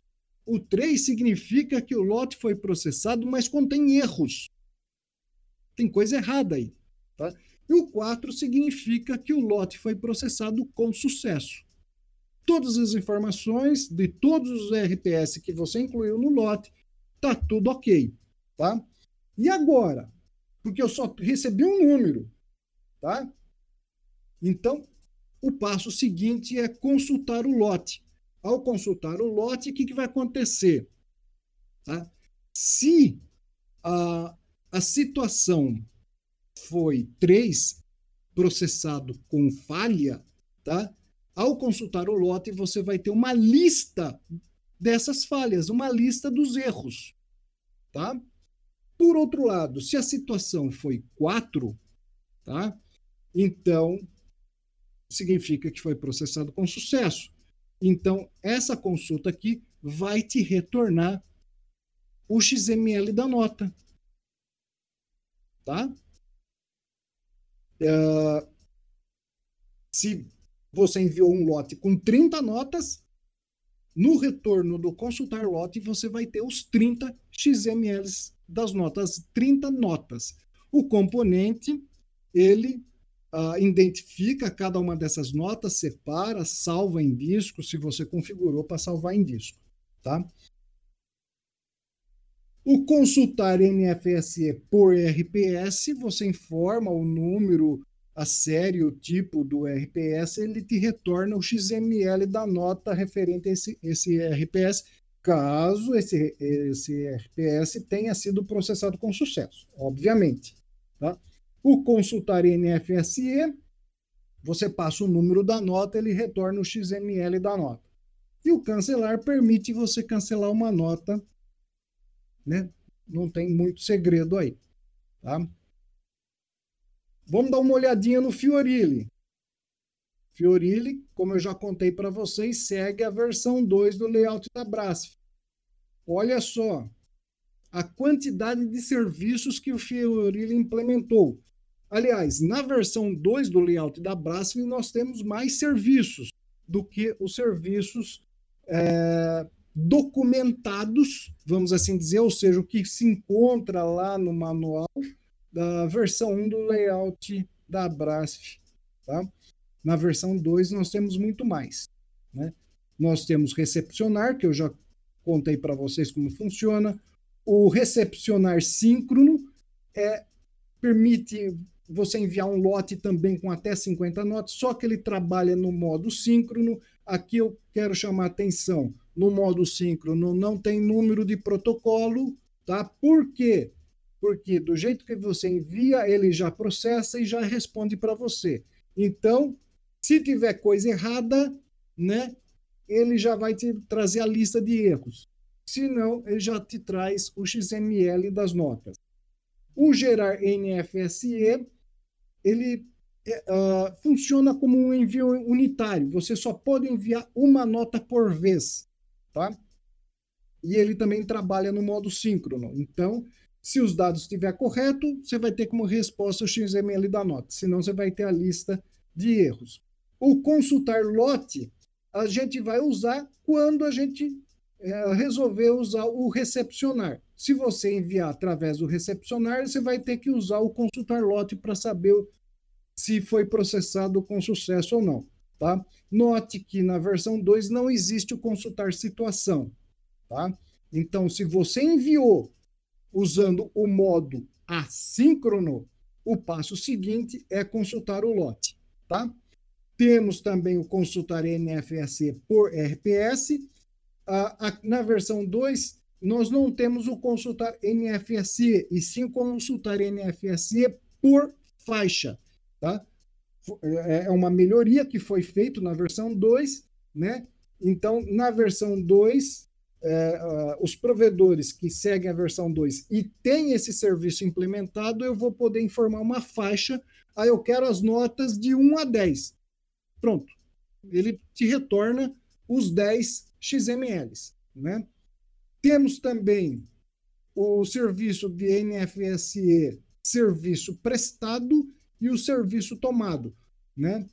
O 3 significa que o lote foi processado, mas contém erros. Tem coisa errada aí. Tá? E o 4 significa que o lote foi processado com sucesso. Todas as informações de todos os RPS que você incluiu no lote tá tudo ok, tá? E agora? Porque eu só recebi um número, tá? Então, o passo seguinte é consultar o lote. Ao consultar o lote, o que, que vai acontecer? Tá? Se a, a situação foi 3 processado com falha, tá? Ao consultar o lote, você vai ter uma lista dessas falhas, uma lista dos erros. Tá? Por outro lado, se a situação foi 4, tá? então significa que foi processado com sucesso. Então, essa consulta aqui vai te retornar o XML da nota. Tá? Uh, se você enviou um lote com 30 notas, no retorno do consultar lote, você vai ter os 30 XMLs das notas, 30 notas. O componente, ele uh, identifica cada uma dessas notas, separa, salva em disco, se você configurou para salvar em disco. Tá? O consultar NFSE por RPS, você informa o número a série, o tipo do RPS, ele te retorna o XML da nota referente a esse, esse RPS, caso esse, esse RPS tenha sido processado com sucesso, obviamente. Tá? O consultar NFSE, você passa o número da nota, ele retorna o XML da nota. E o cancelar permite você cancelar uma nota, né? Não tem muito segredo aí, tá? Vamos dar uma olhadinha no Fiorilli. Fiorilli, como eu já contei para vocês, segue a versão 2 do layout da Brasf. Olha só a quantidade de serviços que o Fiorilli implementou. Aliás, na versão 2 do layout da Brasf, nós temos mais serviços do que os serviços é, documentados, vamos assim dizer, ou seja, o que se encontra lá no manual da versão 1 do layout da Brasf. Tá? Na versão 2 nós temos muito mais. Né? Nós temos recepcionar, que eu já contei para vocês como funciona. O recepcionar síncrono é, permite você enviar um lote também com até 50 notas, só que ele trabalha no modo síncrono. Aqui eu quero chamar atenção. No modo síncrono não tem número de protocolo, tá? Por quê? porque do jeito que você envia, ele já processa e já responde para você. Então, se tiver coisa errada, né, ele já vai te trazer a lista de erros. Se não, ele já te traz o XML das notas. O gerar NFSE, ele uh, funciona como um envio unitário. Você só pode enviar uma nota por vez, tá? E ele também trabalha no modo síncrono. Então, se os dados estiver correto, você vai ter como resposta o XML da nota. Senão, você vai ter a lista de erros. O consultar lote, a gente vai usar quando a gente é, resolver usar o recepcionar. Se você enviar através do recepcionar, você vai ter que usar o consultar lote para saber se foi processado com sucesso ou não. Tá? Note que na versão 2 não existe o consultar situação. Tá? Então, se você enviou usando o modo assíncrono, o passo seguinte é consultar o lote. Tá? Temos também o consultar NFSC por RPS. Ah, ah, na versão 2, nós não temos o consultar NFSC, e sim consultar NFSC por faixa. Tá? É, é uma melhoria que foi feita na versão 2, né? Então, na versão 2, é, uh, os provedores que seguem a versão 2 e têm esse serviço implementado, eu vou poder informar uma faixa. Aí eu quero as notas de 1 a 10. Pronto. Ele te retorna os 10 XMLs. Né? Temos também o serviço de NFSE, serviço prestado, e o serviço tomado. Né?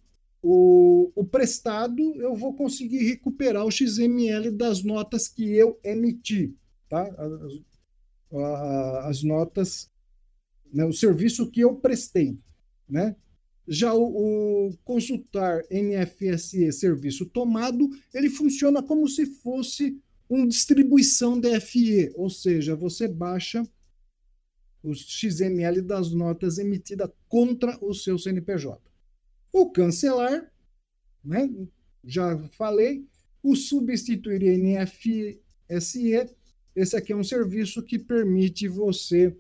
O, o prestado, eu vou conseguir recuperar o XML das notas que eu emiti. Tá? As, as notas, né? o serviço que eu prestei. Né? Já o, o, consultar NFSE serviço tomado, ele funciona como se fosse uma distribuição DFE, ou seja, você baixa o XML das notas emitidas contra o seu CNPJ. O cancelar, né, já falei, o substituir NFSE, esse aqui é um serviço que permite você,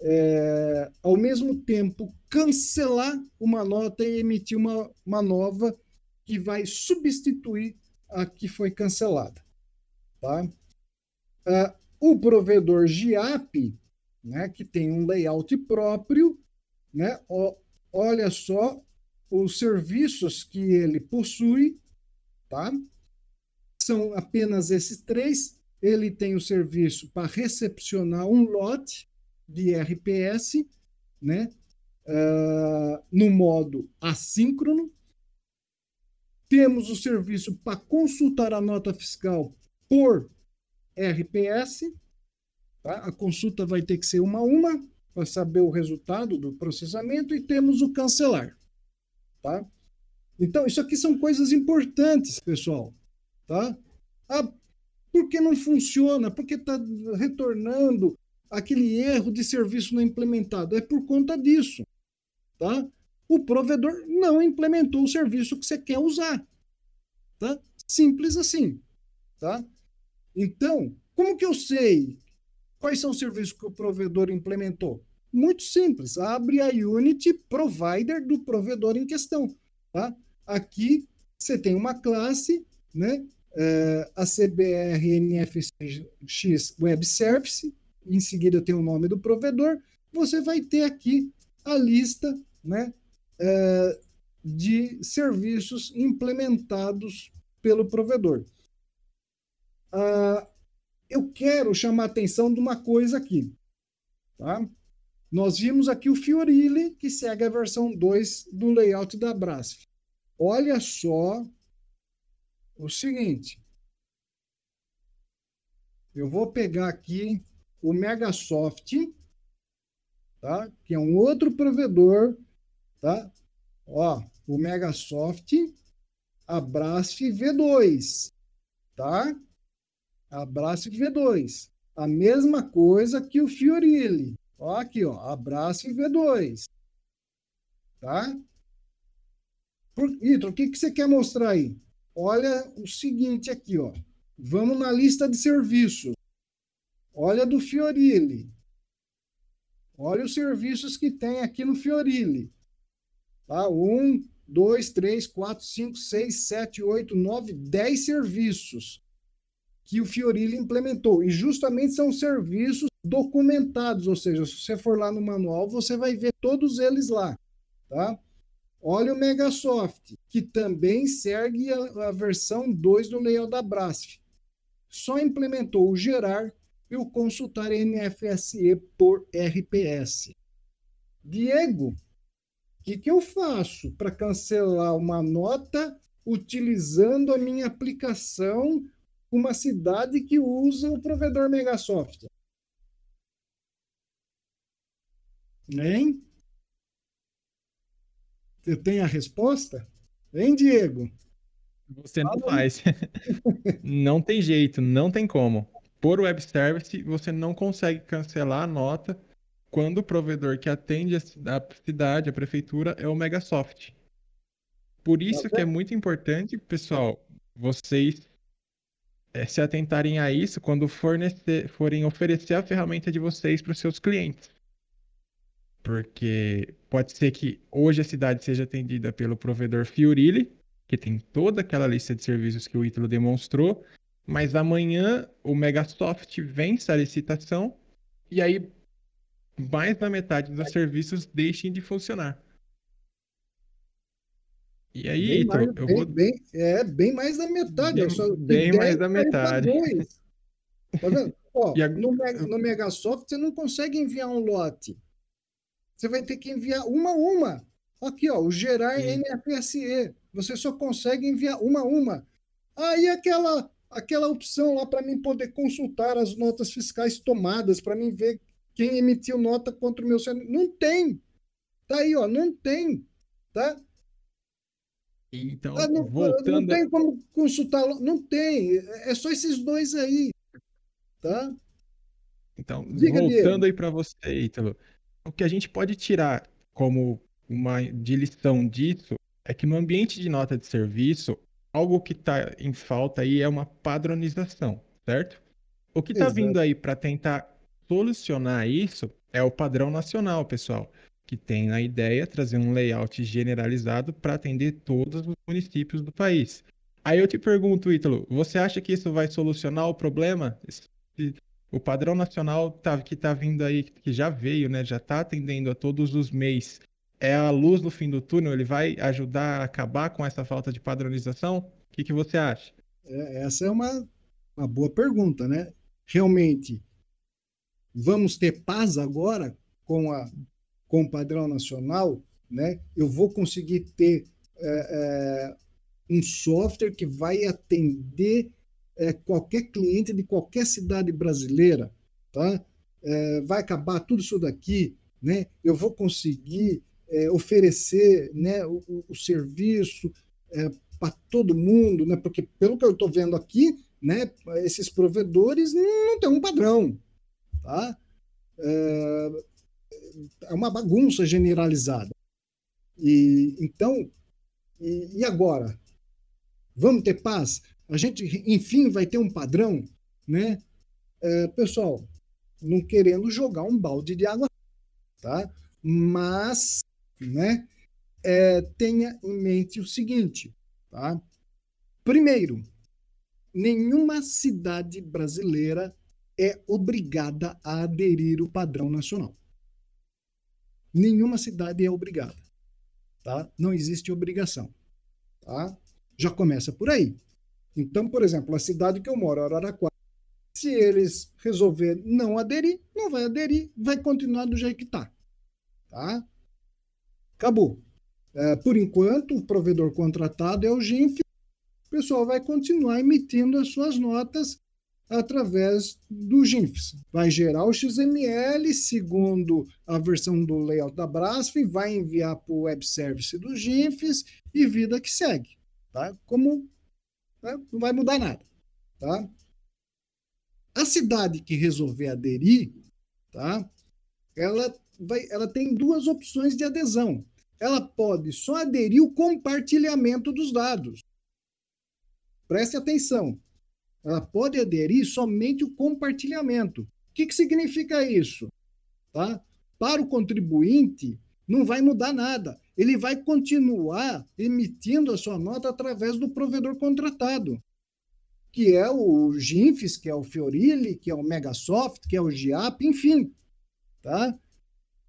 é, ao mesmo tempo, cancelar uma nota e emitir uma, uma nova que vai substituir a que foi cancelada. Tá? Uh, o provedor GIAP né, que tem um layout próprio, né? O, olha só os serviços que ele possui, tá? São apenas esses três. Ele tem o serviço para recepcionar um lote de RPS, né? Uh, no modo assíncrono. Temos o serviço para consultar a nota fiscal por RPS, Tá? A consulta vai ter que ser uma a uma para saber o resultado do processamento e temos o cancelar. Tá? Então, isso aqui são coisas importantes, pessoal. Tá? Ah, por que não funciona? Por que está retornando aquele erro de serviço não implementado? É por conta disso. Tá? O provedor não implementou o serviço que você quer usar. Tá? Simples assim. Tá? Então, como que eu sei Quais são os serviços que o provedor implementou? Muito simples. Abre a Unity Provider do provedor em questão. Tá? Aqui você tem uma classe, né? É, a CBRNFX Web Service, em seguida tem o nome do provedor, você vai ter aqui a lista né, é, de serviços implementados pelo provedor. Ah, eu quero chamar a atenção de uma coisa aqui. Tá? Nós vimos aqui o Fiorilli, que segue a versão 2 do layout da Brasf. Olha só o seguinte. Eu vou pegar aqui o Megasoft, tá? que é um outro provedor. Tá? Ó, o Megasoft, a Brasf V2. Tá? Abraço V2. A mesma coisa que o Fiorilli. Ó, aqui, ó. Abraço V2. Tá? Por, o que, que você quer mostrar aí? Olha o seguinte aqui, ó. Vamos na lista de serviços. Olha do Fiorilli. Olha os serviços que tem aqui no Fiorilli. Tá? Um, dois, três, quatro, cinco, seis, sete, oito, nove, dez serviços que o Fiorilli implementou. E justamente são serviços documentados, ou seja, se você for lá no manual, você vai ver todos eles lá. Tá? Olha o Megasoft, que também segue a, a versão 2 do layout da Brasf. Só implementou o gerar e o consultar NFSE por RPS. Diego, o que, que eu faço para cancelar uma nota utilizando a minha aplicação uma cidade que usa o provedor Megasoft? Hein? Você tem a resposta? Hein, Diego? Você não faz. não tem jeito, não tem como. Por web service, você não consegue cancelar a nota quando o provedor que atende a cidade, a prefeitura, é o Megasoft. Por isso que é muito importante, pessoal, vocês se atentarem a isso quando forem oferecer a ferramenta de vocês para os seus clientes. Porque pode ser que hoje a cidade seja atendida pelo provedor Fiorilli, que tem toda aquela lista de serviços que o Ítalo demonstrou, mas amanhã o Megasoft vence a licitação e aí mais da metade dos serviços deixem de funcionar. E aí, bem mais, eu bem, vou... Bem, é, bem mais da metade. Bem, só, bem mais da metade. Tá vendo? Ó, a... no, no Megasoft você não consegue enviar um lote. Você vai ter que enviar uma a uma. Aqui, ó, o gerar Sim. NFSE. Você só consegue enviar uma a uma. Aí aquela aquela opção lá para mim poder consultar as notas fiscais tomadas, para mim ver quem emitiu nota contra o meu Não tem. Tá aí, ó, não tem. Tá? Então, ah, não, voltando... não tem como consultar, não tem. É só esses dois aí. Tá? Então, Diga voltando aí para você, Ítalo o que a gente pode tirar como uma de lição disso é que no ambiente de nota de serviço, algo que está em falta aí é uma padronização, certo? O que está vindo aí para tentar solucionar isso é o padrão nacional, pessoal, que tem na ideia trazer um layout generalizado para atender todos os municípios do país. Aí eu te pergunto, Ítalo, você acha que isso vai solucionar o problema? o padrão nacional tá, que está vindo aí, que já veio, né, já está atendendo a todos os meses, é a luz no fim do túnel? Ele vai ajudar a acabar com essa falta de padronização? O que, que você acha? É, essa é uma, uma boa pergunta, né? Realmente, vamos ter paz agora com, a, com o padrão nacional? Né? Eu vou conseguir ter é, é, um software que vai atender é, qualquer cliente de qualquer cidade brasileira, tá? É, vai acabar tudo isso daqui, né? Eu vou conseguir é, oferecer, né, o, o serviço é, para todo mundo, né? Porque pelo que eu estou vendo aqui, né, esses provedores não têm um padrão, tá? É, uma bagunça generalizada. E então, e, e agora? Vamos ter paz? a gente, enfim, vai ter um padrão, né? É, pessoal, não querendo jogar um balde de água, tá? Mas, né? É, tenha em mente o seguinte, tá? Primeiro, nenhuma cidade brasileira é obrigada a aderir ao padrão nacional. Nenhuma cidade é obrigada, tá? Não existe obrigação, tá? Já começa por aí. Então, por exemplo, a cidade que eu moro, Araraquara, se eles resolver não aderir, não vai aderir, vai continuar do jeito que está. Tá? Acabou. É, por enquanto, o provedor contratado é o GINF. O pessoal vai continuar emitindo as suas notas através do GINFs. Vai gerar o XML segundo a versão do layout da Brasf, vai enviar para o web service do GINFs e vida que segue. Tá? Como né? não vai mudar nada. Tá? A cidade que resolver aderir, tá? ela, vai, ela tem duas opções de adesão. Ela pode só aderir o compartilhamento dos dados. Preste atenção. Ela pode aderir somente o compartilhamento. O que, que significa isso? Tá? Para o contribuinte, Não vai mudar nada. Ele vai continuar emitindo a sua nota através do provedor contratado, que é o Ginfis, que é o Fiorilli, que é o Megasoft, que é o Giap, enfim. Tá?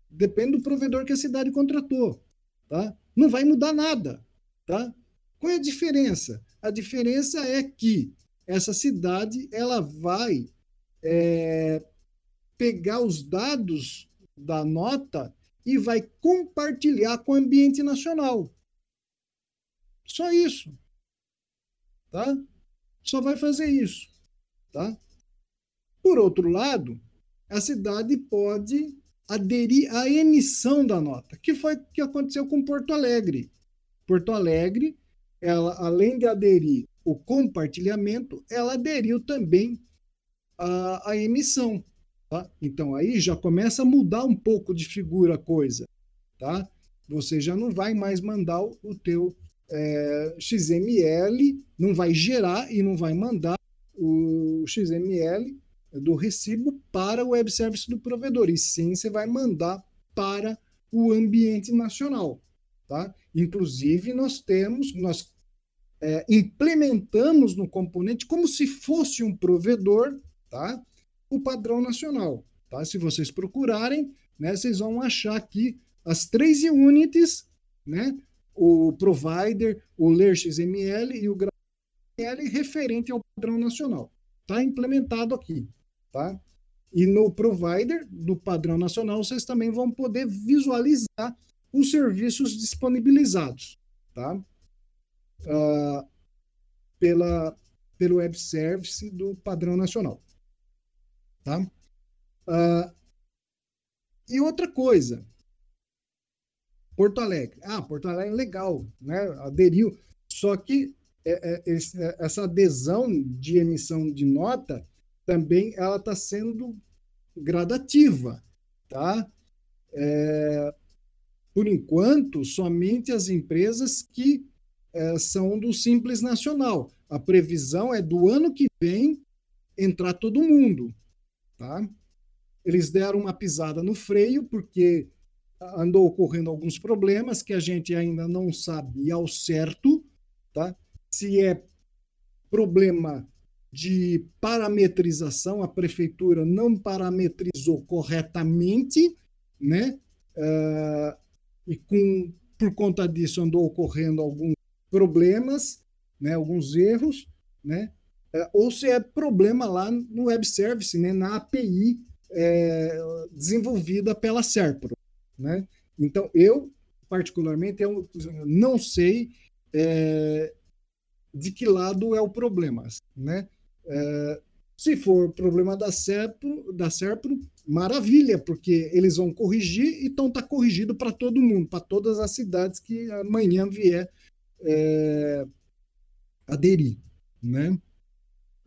Depende do provedor que a cidade contratou. Tá? Não vai mudar nada. Tá? Qual é a diferença? A diferença é que essa cidade ela vai é, pegar os dados da nota e vai compartilhar com o ambiente nacional. Só isso. Tá? Só vai fazer isso. Tá? Por outro lado, a cidade pode aderir à emissão da nota, que foi o que aconteceu com Porto Alegre. Porto Alegre, ela, além de aderir o compartilhamento, ela aderiu também à, à emissão. Tá? Então aí já começa a mudar um pouco de figura a coisa. Tá? Você já não vai mais mandar o teu é, XML, não vai gerar e não vai mandar o XML do recibo para o web service do provedor, e sim você vai mandar para o ambiente nacional. Tá? Inclusive, nós temos, nós é, implementamos no componente como se fosse um provedor, tá? o padrão nacional. Tá? Se vocês procurarem, né, vocês vão achar aqui as três units, né, o provider, o ler XML e o XML referente ao padrão nacional. Está implementado aqui. Tá? E no provider do padrão nacional, vocês também vão poder visualizar os serviços disponibilizados. Tá? Uh, pela, pelo web service do padrão nacional. Tá? Uh, e outra coisa, Porto Alegre. Ah, Porto Alegre legal, né? aderiu. Só que é, é, esse, é, essa adesão de emissão de nota também ela está sendo gradativa, tá? É, por enquanto, somente as empresas que é, são do Simples Nacional. A previsão é do ano que vem entrar todo mundo. Tá? Eles deram uma pisada no freio, porque andou ocorrendo alguns problemas que a gente ainda não sabe ao certo, tá? Se é problema de parametrização, a prefeitura não parametrizou corretamente, né? Uh, e com, por conta disso andou ocorrendo alguns problemas, né, alguns erros, né, é, ou se é problema lá no web service, né, na API é, desenvolvida pela Serpro. Né? Então, eu, particularmente, eu não sei é, de que lado é o problema. Né? É, se for problema da Serpro, da Serpro, maravilha, porque eles vão corrigir, então está corrigido para todo mundo, para todas as cidades que amanhã vier é, aderir, né?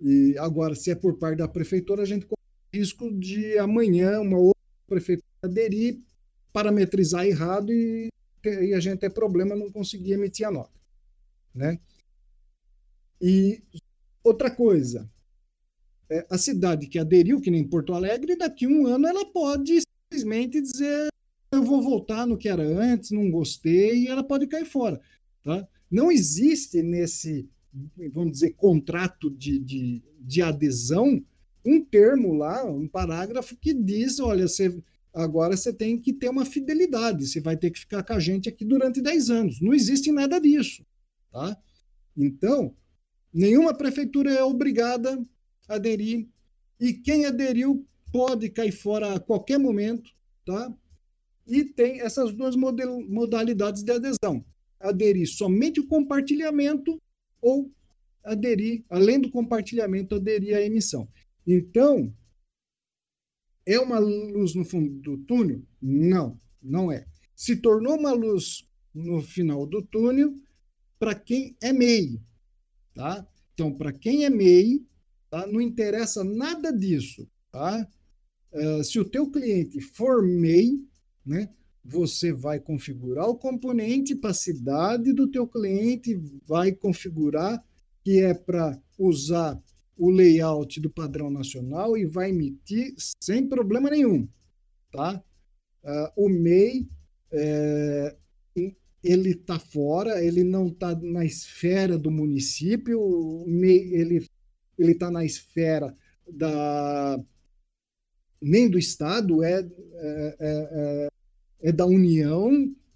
E agora, se é por parte da prefeitura, a gente corre o risco de amanhã uma outra prefeitura aderir, parametrizar errado e, e a gente ter problema não conseguir emitir a nota, né? E outra coisa, é, a cidade que aderiu, que nem Porto Alegre, daqui a um ano ela pode simplesmente dizer eu vou voltar no que era antes, não gostei, e ela pode cair fora. Tá? Não existe nesse, vamos dizer, contrato de, de, de adesão um termo lá, um parágrafo que diz: olha, você, agora você tem que ter uma fidelidade, você vai ter que ficar com a gente aqui durante 10 anos. Não existe nada disso. Tá? Então, nenhuma prefeitura é obrigada a aderir, e quem aderiu pode cair fora a qualquer momento. Tá? E tem essas duas modalidades de adesão aderir somente o compartilhamento ou aderir, além do compartilhamento, aderir à emissão. Então, é uma luz no fundo do túnel? Não, não é. Se tornou uma luz no final do túnel para quem é MEI, tá? Então, para quem é MEI, tá? não interessa nada disso, tá? Uh, se o teu cliente for MEI, né? Você vai configurar o componente para a cidade do teu cliente, vai configurar que é para usar o layout do padrão nacional e vai emitir sem problema nenhum, tá? Uh, o MEI é, ele está fora, ele não está na esfera do município, ele ele está na esfera da nem do Estado, é, é, é, é, da União,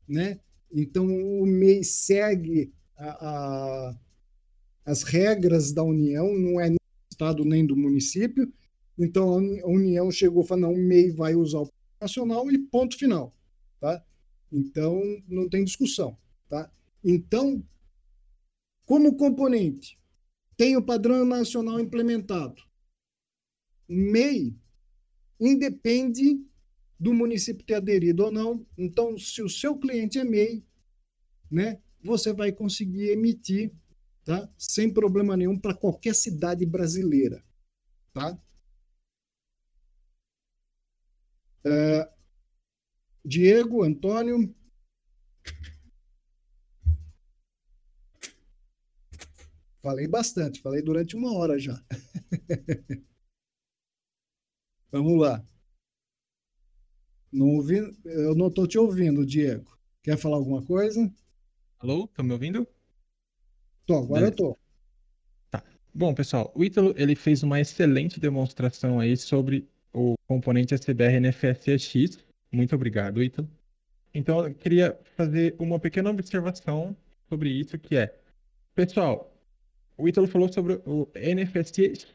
né? Então o MEI segue a, a, as regras da União, não é nem do Estado nem do município. Então a União chegou e falou: não, o MEI vai usar o nacional e ponto final. Tá? Então não tem discussão. Tá? Então, como componente, tem o padrão nacional implementado. MEI independe do município ter aderido ou não. Então, se o seu cliente é MEI, né, você vai conseguir emitir tá, sem problema nenhum para qualquer cidade brasileira. Tá? Uh, Diego, Antônio. Falei bastante, falei durante uma hora já. Vamos lá. Não ouvi, eu não estou te ouvindo, Diego. Quer falar alguma coisa? Alô, estão me ouvindo? Tô, agora Beleza. eu tô. Tá. Bom, pessoal, o Ítalo ele fez uma excelente demonstração aí sobre o componente SBR NFSX. Muito obrigado, Ítalo. Então, eu queria fazer uma pequena observação sobre isso, que é, pessoal, o Ítalo falou sobre o NFSX.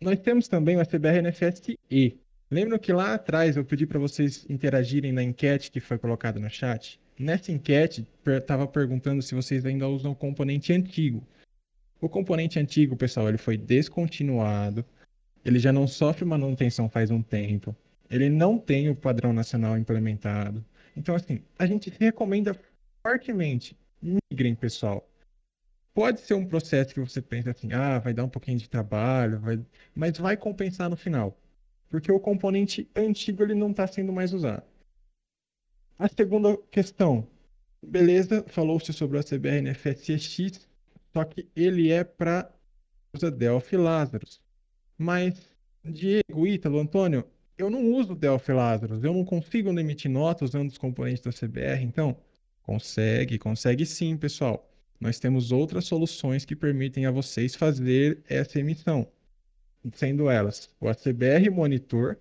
Nós temos também o SBR NFSE. Lembram que lá atrás eu pedi para vocês interagirem na enquete que foi colocada no chat? Nessa enquete, estava perguntando se vocês ainda usam o componente antigo. O componente antigo, pessoal, ele foi descontinuado. Ele já não sofre manutenção faz um tempo. Ele não tem o padrão nacional implementado. Então, assim, a gente recomenda fortemente migrem, pessoal. Pode ser um processo que você pensa assim, ah, vai dar um pouquinho de trabalho, vai... mas vai compensar no final. Porque o componente antigo ele não está sendo mais usado. A segunda questão. Beleza, falou-se sobre o ACBR NFSX, só que ele é para usa Delphi Lazarus. Mas, Diego, Ítalo, Antônio, eu não uso Delphi Lazarus, eu não consigo emitir nota usando os componentes da CBR, então consegue, consegue sim, pessoal. Nós temos outras soluções que permitem a vocês fazer essa emissão, sendo elas o ACBR Monitor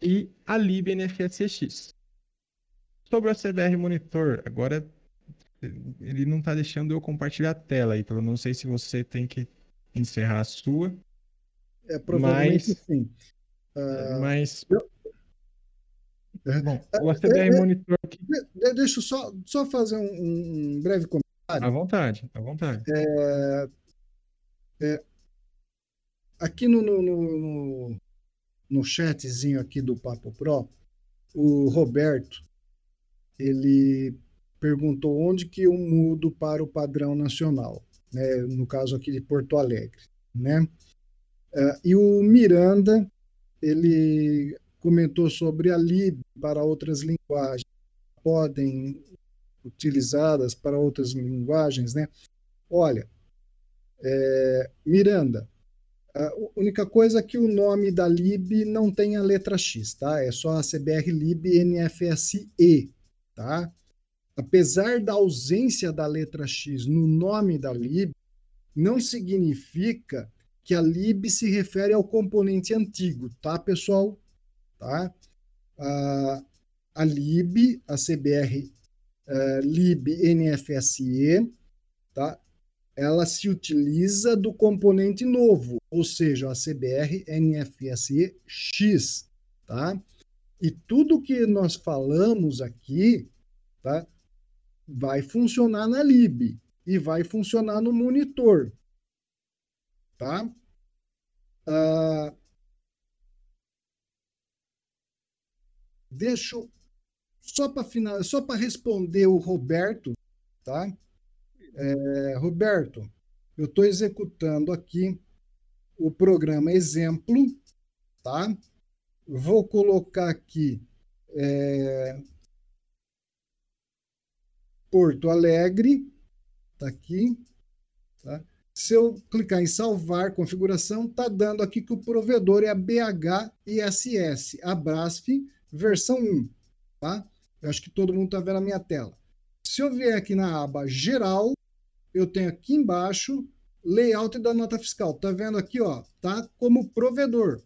e a Lib NFSX. Sobre o CBR Monitor, agora ele não está deixando eu compartilhar a tela aí, então não sei se você tem que encerrar a sua. É, provavelmente mas, sim. Uh, mas. Bom, o ACBR é, é, Monitor. Aqui... Deixa eu só, só fazer um, um breve comentário. À vontade, à vontade. É, é, aqui no, no, no, no chatzinho aqui do Papo Pro, o Roberto ele perguntou onde que eu mudo para o padrão nacional, né? no caso aqui de Porto Alegre. Né? Uh, e o Miranda, ele comentou sobre a lib para outras linguagens, podem utilizadas para outras linguagens, né? Olha, é, Miranda, a única coisa é que o nome da lib não tem a letra X, tá? É só a CBR lib NFSE, tá? Apesar da ausência da letra X no nome da lib, não significa que a lib se refere ao componente antigo, tá, pessoal? Tá? A, a lib, a CBR uh, lib NFSE, tá? Ela se utiliza do componente novo, ou seja, a CBR NFSE X, tá? E tudo que nós falamos aqui tá? Vai funcionar na lib e vai funcionar no monitor, tá? Uh, deixa só para final, só para responder o Roberto, tá? É, Roberto, eu estou executando aqui o programa exemplo, tá? Vou colocar aqui é, Porto Alegre, está aqui. Tá? Se eu clicar em salvar configuração, está dando aqui que o provedor é a BH ISS, a Brasf versão 1. Tá? Eu acho que todo mundo está vendo a minha tela. Se eu vier aqui na aba Geral, eu tenho aqui embaixo layout da nota fiscal. Tá vendo aqui, ó? Tá como provedor.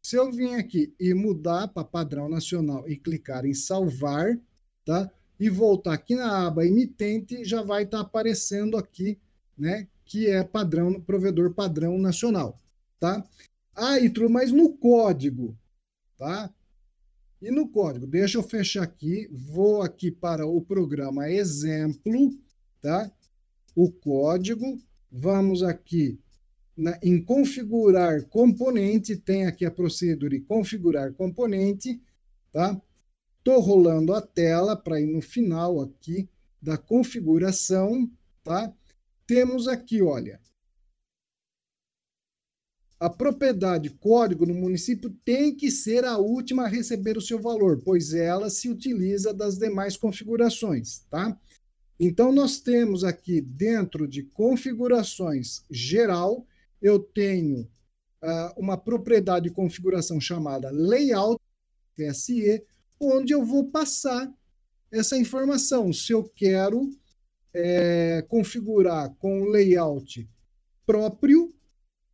Se eu vir aqui e mudar para padrão nacional e clicar em salvar, tá? E voltar aqui na aba emitente, já vai estar tá aparecendo aqui, né? Que é padrão, provedor padrão nacional, tá? Ah, Itro, mas no código, tá? E no código, deixa eu fechar aqui, vou aqui para o programa exemplo, tá? O código, vamos aqui na, em configurar componente, tem aqui a procedure configurar componente, tá? Tô rolando a tela para ir no final aqui da configuração, tá? Temos aqui, olha, a propriedade código no município tem que ser a última a receber o seu valor, pois ela se utiliza das demais configurações, tá? Então, nós temos aqui dentro de configurações geral, eu tenho uh, uma propriedade de configuração chamada layout, SE, onde eu vou passar essa informação. Se eu quero é, configurar com layout próprio,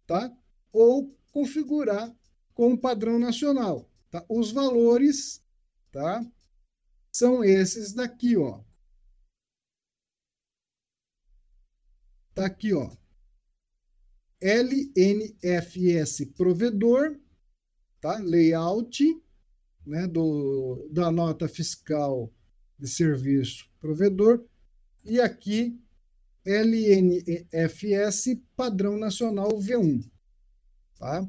tá? Ou configurar com padrão nacional. Tá? Os valores tá? são esses daqui, ó. Tá aqui, ó. LNFS provedor, tá? Layout, né, do, da nota fiscal de serviço provedor e aqui LNFS padrão nacional V1, tá?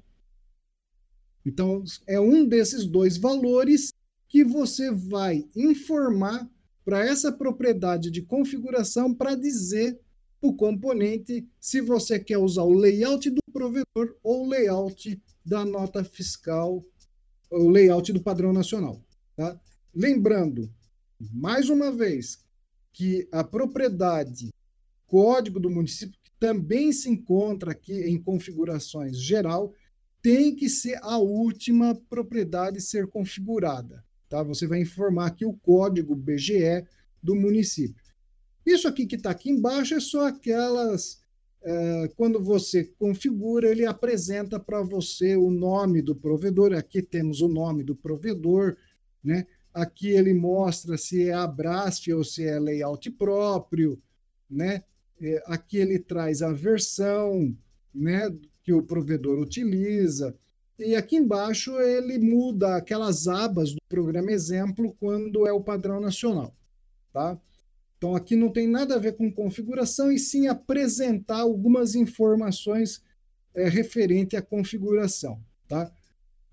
Então é um desses dois valores que você vai informar para essa propriedade de configuração para dizer o componente se você quer usar o layout do provedor ou o layout da nota fiscal, o layout do padrão nacional. Tá? Lembrando, mais uma vez, que a propriedade código do município, que também se encontra aqui em configurações geral, tem que ser a última propriedade ser configurada. Tá? Você vai informar aqui o código BGE do município. Isso aqui que está aqui embaixo é só aquelas. É, quando você configura, ele apresenta para você o nome do provedor. Aqui temos o nome do provedor, né? Aqui ele mostra se é a Brasf ou se é layout próprio, né? É, aqui ele traz a versão, né? Que o provedor utiliza. E aqui embaixo ele muda aquelas abas do programa exemplo quando é o padrão nacional, tá? Então, aqui não tem nada a ver com configuração, e sim apresentar algumas informações é, referente à configuração. Tá?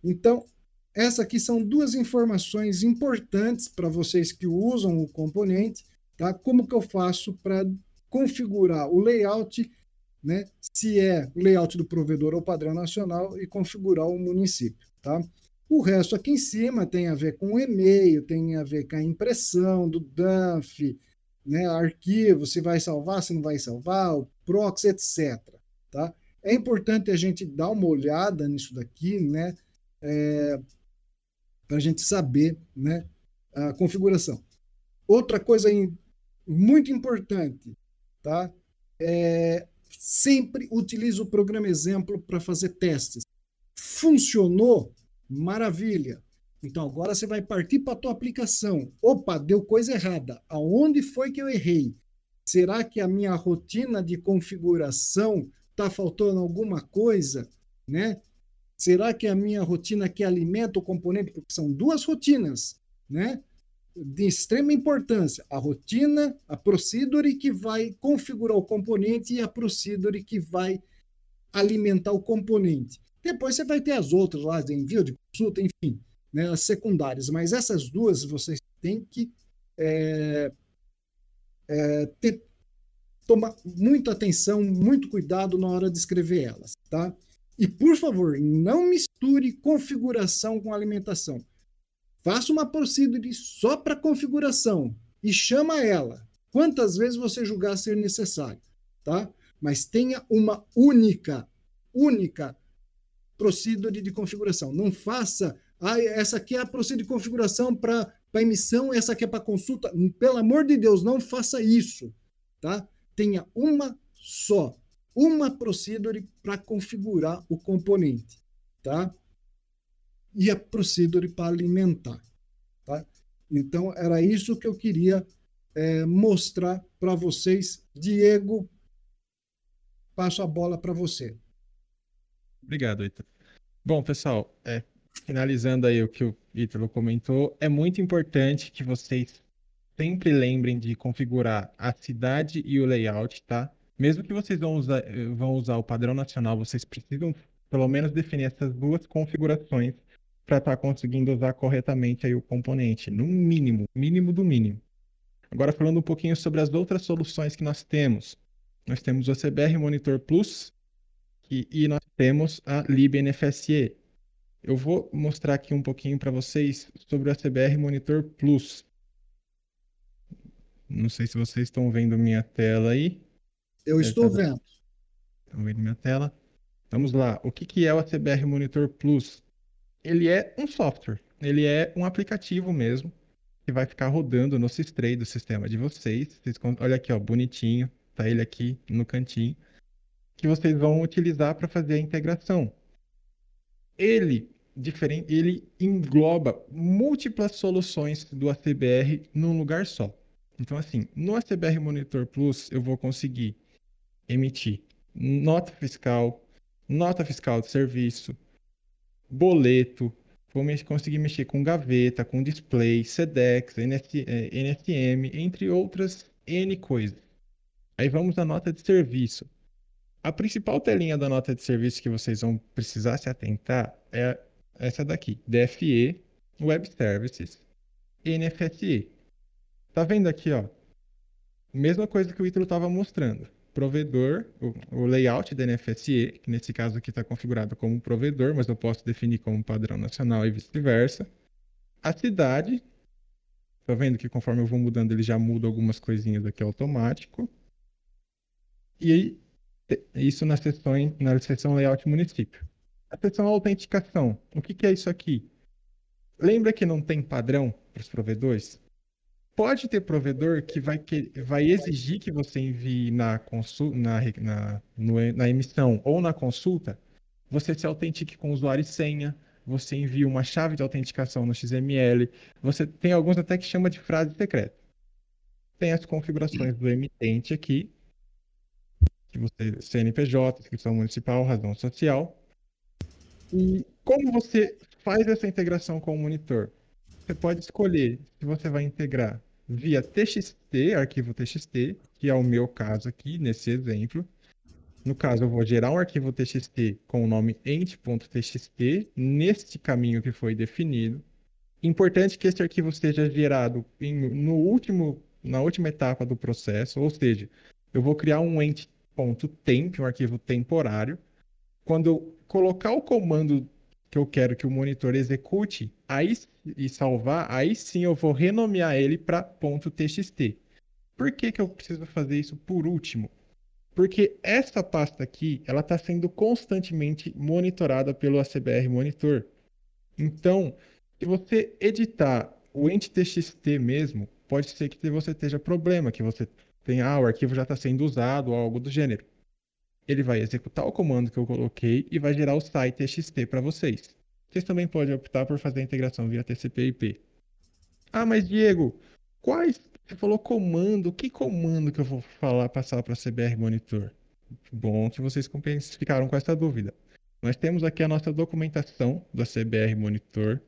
Então, essas aqui são duas informações importantes para vocês que usam o componente. Tá? Como que eu faço para configurar o layout, né? se é layout do provedor ou padrão nacional, e configurar o município. Tá? O resto aqui em cima tem a ver com o e-mail, tem a ver com a impressão do DANF, né, arquivo, se vai salvar, se não vai salvar, o proxy, etc. Tá? É importante a gente dar uma olhada nisso daqui, né, é, para a gente saber né, a configuração. Outra coisa muito importante, tá? É, sempre utilize o programa exemplo para fazer testes. Funcionou? Maravilha. Então agora você vai partir para a tua aplicação. Opa, deu coisa errada. Aonde foi que eu errei? Será que a minha rotina de configuração está faltando alguma coisa, né? Será que a minha rotina que alimenta o componente, porque são duas rotinas, né? De extrema importância, a rotina, a procedure que vai configurar o componente e a procedure que vai alimentar o componente. Depois você vai ter as outras lá de envio de consulta, enfim né, as secundárias, mas essas duas vocês têm que é, é, ter, tomar muita atenção, muito cuidado na hora de escrever elas, tá? E por favor, não misture configuração com alimentação. Faça uma procedure só para configuração e chama ela quantas vezes você julgar ser necessário, tá? Mas tenha uma única, única procedure de configuração. Não faça ah, essa aqui é a procedura de configuração para emissão, essa aqui é para consulta. Pelo amor de Deus, não faça isso, tá? Tenha uma só, uma procedure para configurar o componente, tá? E a procedure para alimentar, tá? Então, era isso que eu queria é, mostrar para vocês. Diego, passo a bola para você. Obrigado, Ítalo. Bom, pessoal, é, finalizando aí o que o Ítalo comentou, é muito importante que vocês sempre lembrem de configurar a cidade e o layout, tá? Mesmo que vocês vão usar, vão usar o padrão nacional, vocês precisam pelo menos definir essas duas configurações para estar tá conseguindo usar corretamente aí o componente, no mínimo, mínimo do mínimo. Agora falando um pouquinho sobre as outras soluções que nós temos. Nós temos o CBR Monitor Plus, e, e nós temos a libNFSE. Eu vou mostrar aqui um pouquinho para vocês sobre o ACBR Monitor Plus. Não sei se vocês estão vendo minha tela aí. Eu estou tá... vendo. Estão vendo minha tela? Vamos lá. O que, que é o ACBR Monitor Plus? Ele é um software. Ele é um aplicativo mesmo que vai ficar rodando no Sistray do sistema de vocês. vocês. Olha aqui, ó, bonitinho. Tá ele aqui no cantinho que vocês vão utilizar para fazer a integração. Ele, diferente, ele engloba múltiplas soluções do ACBR num lugar só. Então, assim, no ACBR Monitor Plus, eu vou conseguir emitir nota fiscal, nota fiscal de serviço, boleto, vou conseguir mexer com gaveta, com display, SEDEX, NSM, eh, entre outras N coisas. Aí vamos à nota de serviço. A principal telinha da nota de serviço que vocês vão precisar se atentar é essa daqui, DFE, Web Services, NFSE. Tá vendo aqui, ó? Mesma coisa que o Ítalo estava mostrando. Provedor, o, o, layout da NFSE, que nesse caso aqui está configurado como provedor, mas eu posso definir como padrão nacional e vice-versa. A cidade, tá vendo que conforme eu vou mudando ele já muda algumas coisinhas aqui automático. E isso na seção, na seção layout município. A seção autenticação. O que, que é isso aqui? Lembra que não tem padrão para os provedores? Pode ter provedor que vai, que vai exigir que você envie na, consul, na, na, no, na emissão ou na consulta, você se autentique com usuário e senha, você envia uma chave de autenticação no XML, você tem alguns até que chama de frase secreta. Tem as configurações do emitente aqui, que você CNPJ, inscrição municipal, razão social. E como você faz essa integração com o monitor? Você pode escolher se você vai integrar via TXT, arquivo TXT, que é o meu caso aqui nesse exemplo. No caso, eu vou gerar um arquivo TXT com o nome ent.txt neste caminho que foi definido. Importante que esse arquivo seja gerado em, no último, na última etapa do processo, ou seja, eu vou criar um ent .temp, um arquivo temporário. Quando eu colocar o comando que eu quero que o monitor execute aí, e salvar, aí sim eu vou renomear ele para .txt. Por que, que eu preciso fazer isso por último? Porque essa pasta aqui, ela está sendo constantemente monitorada pelo ACBR Monitor. Então, se você editar o ent.txt mesmo, pode ser que você esteja problema, que você tem, ah, o arquivo já está sendo usado ou algo do gênero. Ele vai executar o comando que eu coloquei e vai gerar o site txt para vocês. Vocês também podem optar por fazer a integração via TCP/IP. Ah, mas Diego, quais? Você falou comando. Que comando que eu vou falar passar para CBR Monitor? Bom que vocês ficaram com essa dúvida. Nós temos aqui a nossa documentação da CBR Monitor,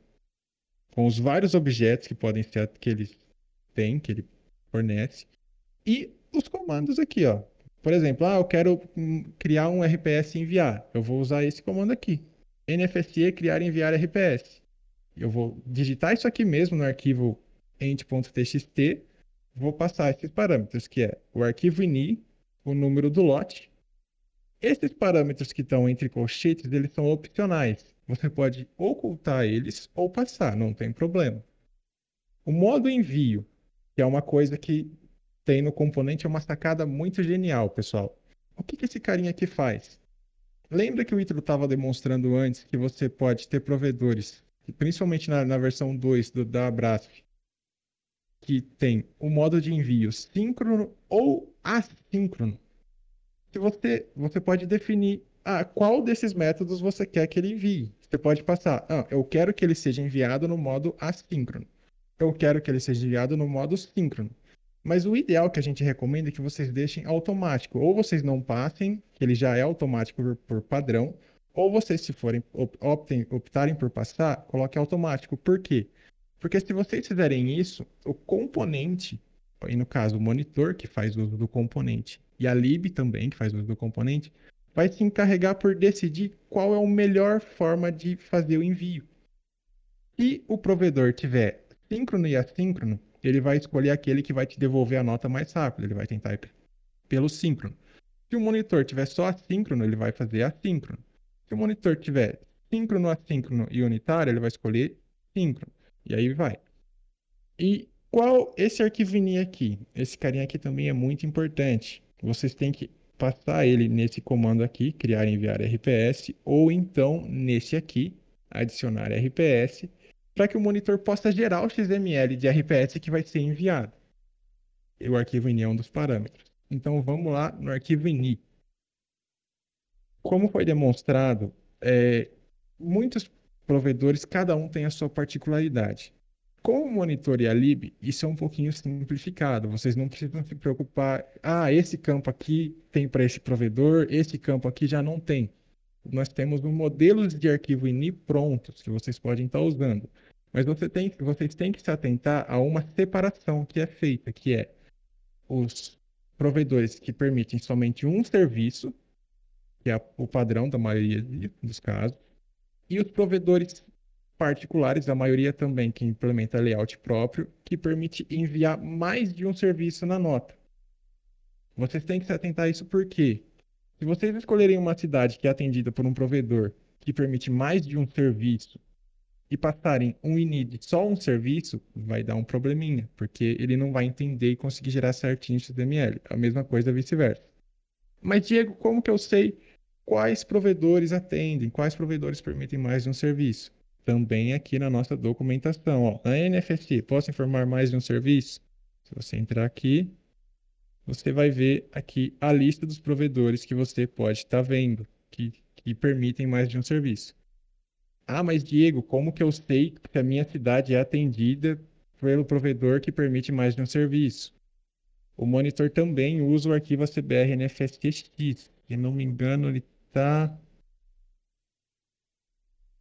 com os vários objetos que podem ser que ele tem, que ele fornece. E os comandos aqui, ó. Por exemplo, ah, eu quero hum, criar um RPS e enviar. Eu vou usar esse comando aqui. NFSE criar e enviar RPS. Eu vou digitar isso aqui mesmo no arquivo ent.txt. Vou passar esses parâmetros, que é o arquivo ini, o número do lote. Esses parâmetros que estão entre colchetes, eles são opcionais. Você pode ocultar eles ou passar, não tem problema. O modo envio, que é uma coisa que tem no componente é uma sacada muito genial, pessoal. O que, que esse carinha aqui faz? Lembra que o Ítalo estava demonstrando antes que você pode ter provedores, principalmente na, na versão 2 do, da Abrasf, que tem o modo de envio síncrono ou assíncrono. Se você, você pode definir ah, qual desses métodos você quer que ele envie. Você pode passar, ah, eu quero que ele seja enviado no modo assíncrono. Eu quero que ele seja enviado no modo síncrono. Mas o ideal que a gente recomenda é que vocês deixem automático. Ou vocês não passem, que ele já é automático por, por padrão, ou vocês, se forem optem, optarem por passar, coloque automático. Por quê? Porque se vocês fizerem isso, o componente, e no caso o monitor que faz uso do componente, e a lib também que faz uso do componente, vai se encarregar por decidir qual é a melhor forma de fazer o envio. Se o provedor tiver síncrono e assíncrono, ele vai escolher aquele que vai te devolver a nota mais rápido. Ele vai tentar ir pelo síncrono. Se o monitor tiver só assíncrono, ele vai fazer assíncrono. Se o monitor tiver síncrono, assíncrono e unitário, ele vai escolher síncrono. E aí vai. E qual esse arquivo ini aqui? Esse carinha aqui também é muito importante. Vocês têm que passar ele nesse comando aqui, criar e enviar RPS, ou então nesse aqui, adicionar RPS, para que o monitor possa gerar o XML de RPS que vai ser enviado. E o arquivo ini é um dos parâmetros. Então vamos lá no arquivo ini. Como foi demonstrado, é, muitos provedores, cada um tem a sua particularidade. Com o monitor e a lib, isso é um pouquinho simplificado. Vocês não precisam se preocupar. Ah, esse campo aqui tem para esse provedor, esse campo aqui já não tem. Nós temos um modelos de arquivo ini prontos que vocês podem estar usando. Mas você tem, vocês têm que se atentar a uma separação que é feita, que é os provedores que permitem somente um serviço, que é o padrão da maioria dos casos, e os provedores particulares, a maioria também que implementa layout próprio, que permite enviar mais de um serviço na nota. Vocês têm que se atentar a isso porque se vocês escolherem uma cidade que é atendida por um provedor que permite mais de um serviço e passarem um init só um serviço, vai dar um probleminha, porque ele não vai entender e conseguir gerar certinho XML. A mesma coisa vice-versa. Mas, Diego, como que eu sei quais provedores atendem, quais provedores permitem mais de um serviço? Também aqui na nossa documentação, ó, na NFST, posso informar mais de um serviço? Se você entrar aqui, você vai ver aqui a lista dos provedores que você pode estar tá vendo, que, que permitem mais de um serviço. Ah, mas Diego, como que eu sei que a minha cidade é atendida pelo provedor que permite mais de um serviço? O monitor também usa o arquivo ACBR NFSTX. Se não me engano, ele está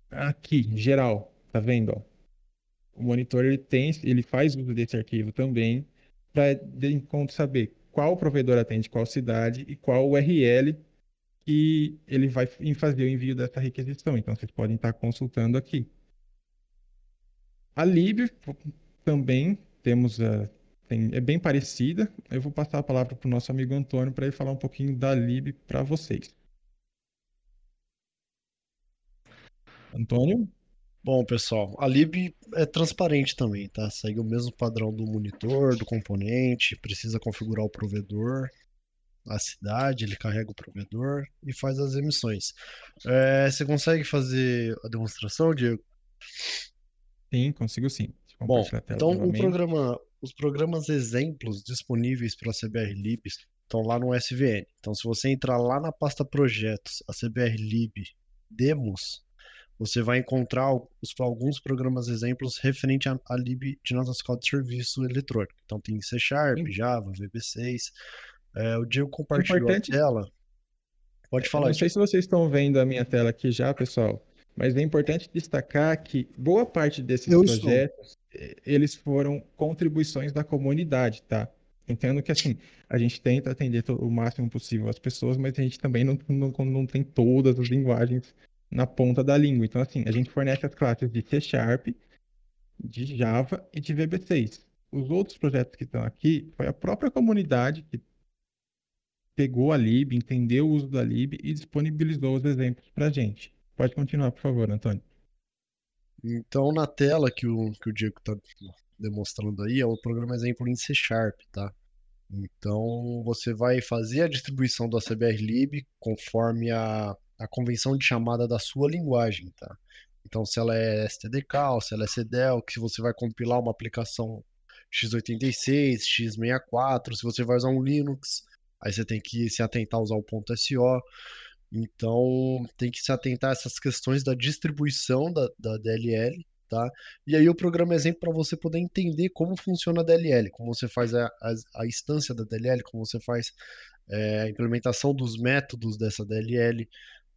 aqui, geral. Tá vendo? Ó? O monitor ele tem, ele faz uso desse arquivo também para de encontro saber qual provedor atende qual cidade e qual URL que ele vai fazer o envio dessa requisição. Então, vocês podem estar consultando aqui. A lib também temos a, tem, é bem parecida. Eu vou passar a palavra para o nosso amigo Antônio para ele falar um pouquinho da lib para vocês. Antônio? Bom, pessoal, a lib é transparente também, tá? Segue o mesmo padrão do monitor, do componente, precisa configurar o provedor, a cidade, ele carrega o provedor e faz as emissões. É, você consegue fazer a demonstração, Diego? Sim, consigo sim. Bom, então o programa, os programas exemplos disponíveis para a CBR Lib estão lá no SVN. Então, se você entrar lá na pasta projetos, a CBR Lib demos, você vai encontrar os, alguns programas exemplos referente à lib de nota fiscal de serviço eletrônico. Então tem C Sharp, Java, VB6, é, o Diego compartilhou Importante... a tela. Pode falar. Não sei se vocês estão vendo a minha tela aqui já, pessoal, mas é importante destacar que boa parte desses Eu projetos estou. eles foram contribuições da comunidade, tá? Entendo que assim, a gente tenta atender o máximo possível as pessoas, mas a gente também não, não, não tem todas as linguagens na ponta da língua. Então, assim, a gente fornece as classes de C Sharp, de Java e de VB6. Os outros projetos que estão aqui foi a própria comunidade que pegou a lib, entendeu o uso da lib e disponibilizou os exemplos para a gente. Pode continuar, por favor, Antônio. Então, na tela que o, que o Diego está demonstrando aí, é o programa exemplo em C Sharp, tá? Então, você vai fazer a distribuição do ACBR lib conforme a, a convenção de chamada da sua linguagem, tá? Então, se ela é STDK, ou se ela é CDEL, que você vai compilar uma aplicação x86, x64, se você vai usar um Linux, aí você tem que se atentar a usar o ponto .so. Então, tem que se atentar a essas questões da distribuição da, da DLL, tá? E aí o programa exemplo para você poder entender como funciona a DLL, como você faz a, a, a instância da DLL, como você faz é, a implementação dos métodos dessa DLL,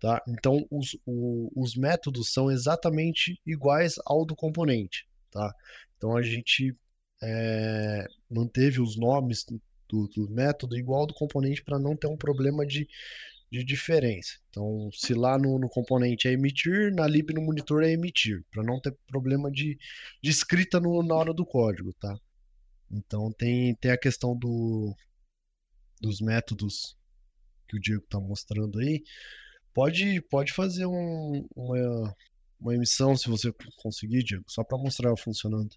tá? Então, os, o, os métodos são exatamente iguais ao do componente, tá? Então, a gente é, manteve os nomes do, do método igual do componente para não ter um problema de, de diferença. Então, se lá no, no, componente é emitir, na lib no monitor é emitir, para não ter problema de, de escrita no, na hora do código, tá? Então tem, tem a questão do, dos métodos que o Diego está mostrando aí. Pode, pode fazer um, uma, uma emissão se você conseguir, Diego, só para mostrar funcionando.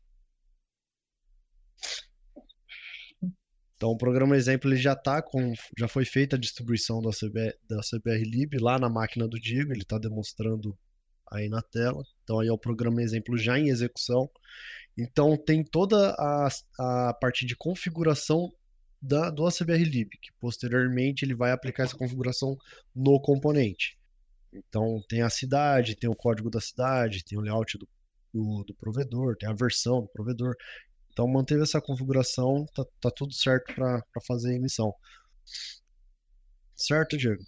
Então, o programa exemplo ele já tá com, já foi feita a distribuição da, CB, da CBR Lib lá na máquina do Diego, ele está demonstrando aí na tela. Então, aí é o programa exemplo já em execução. Então, tem toda a, a parte de configuração da, do ACBR Lib, que posteriormente ele vai aplicar essa configuração no componente. Então, tem a cidade, tem o código da cidade, tem o layout do, do, do provedor, tem a versão do provedor. Então manteve essa configuração, tá, tá tudo certo para fazer a emissão. Certo, Diego?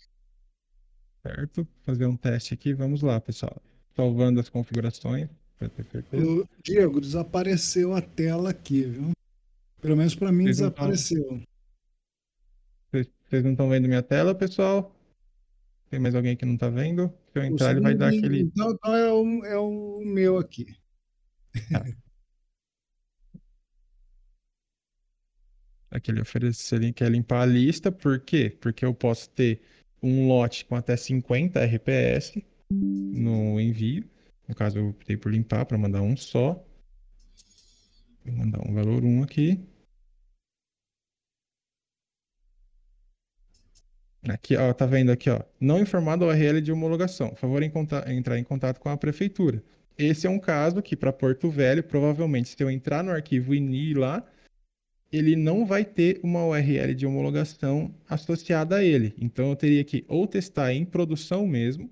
Certo, fazer um teste aqui, vamos lá, pessoal. Salvando as configurações, para ter certeza. O Diego, desapareceu a tela aqui, viu? Pelo menos para mim Vocês desapareceu. Vocês não estão vendo minha tela, pessoal? Tem mais alguém que não está vendo? Se eu entrar, ele vai dar aquele. Então, então é, o, é o meu aqui. Tá. Aquele oferecer quer limpar a lista, por quê? Porque eu posso ter um lote com até 50 RPS no envio. No caso, eu optei por limpar para mandar um só. Vou mandar um valor 1 aqui. Aqui, ó, tá vendo aqui, ó. Não informado a URL de homologação. Favor, em entrar em contato com a prefeitura. Esse é um caso que, para Porto Velho, provavelmente, se eu entrar no arquivo INI lá, ele não vai ter uma URL de homologação associada a ele. Então eu teria que ou testar em produção mesmo,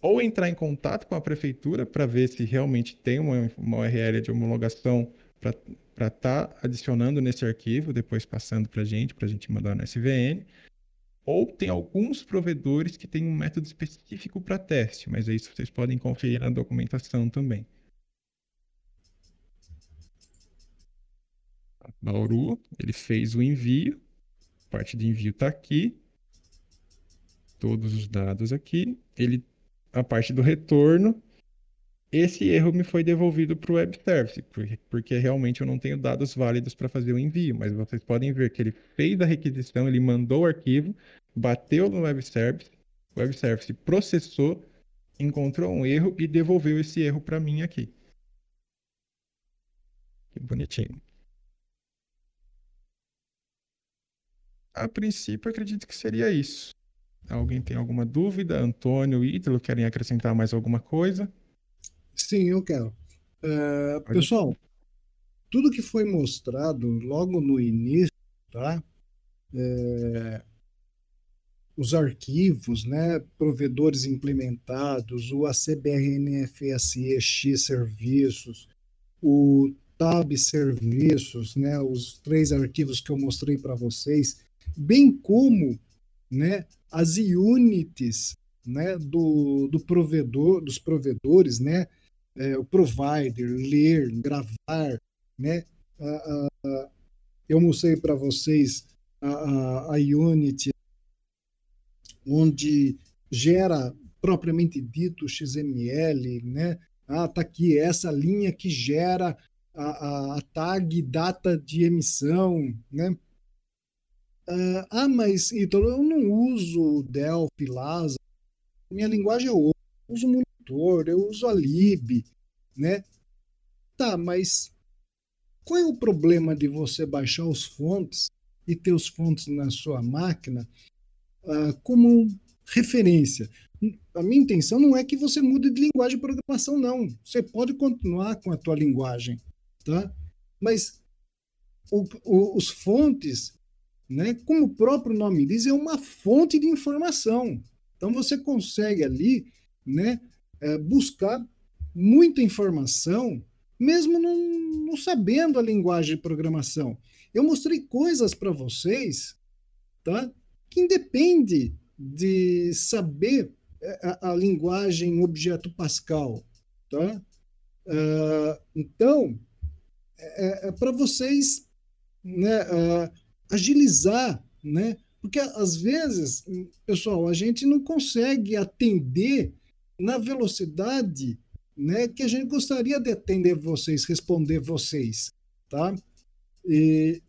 ou entrar em contato com a prefeitura para ver se realmente tem uma, uma URL de homologação para estar tá adicionando nesse arquivo, depois passando para a gente, para a gente mandar no SVN. Ou tem alguns provedores que têm um método específico para teste, mas isso vocês podem conferir na documentação também. Bauru, ele fez o envio, parte de envio está aqui, todos os dados aqui, ele, a parte do retorno, esse erro me foi devolvido para o web service, porque, porque realmente eu não tenho dados válidos para fazer o envio, mas vocês podem ver que ele fez a requisição, ele mandou o arquivo, bateu no web service, o web service processou, encontrou um erro e devolveu esse erro para mim aqui. Que bonitinho. A princípio, acredito que seria isso. Alguém tem alguma dúvida? Antônio, Ítalo, querem acrescentar mais alguma coisa? Sim, eu quero. Uh, pessoal, tudo que foi mostrado logo no início, tá? É, os arquivos, né, provedores implementados, o ACBRNFSEX serviços, o TAB serviços, né, os três arquivos que eu mostrei para vocês, bem como né, as units né, do, do provedor, dos provedores, né, é, o provider, ler, gravar, né, a, a, eu mostrei para vocês a, a, a Unity, onde gera propriamente dito XML, né? Ah, tá aqui essa linha que gera a, a, a tag data de emissão, né? Uh, ah, mas então eu não uso Delphi, Lasa. Minha linguagem é outra. Eu uso monitor, eu uso a lib, né? Tá, mas qual é o problema de você baixar os fontes e ter os fontes na sua máquina uh, como referência? A minha intenção não é que você mude de linguagem de programação, não. Você pode continuar com a tua linguagem, tá? Mas o, o, os fontes, né, como o próprio nome diz, é uma fonte de informação. Então você consegue ali né, é, buscar muita informação, mesmo não, não sabendo a linguagem de programação. Eu mostrei coisas para vocês tá, que independe de saber é, a, a linguagem objeto Pascal. Tá? Uh, então, é, é para vocês né, uh, agilizar, né? porque às vezes, pessoal, a gente não consegue atender na velocidade né, que a gente gostaria de atender vocês, responder vocês. Tá? E,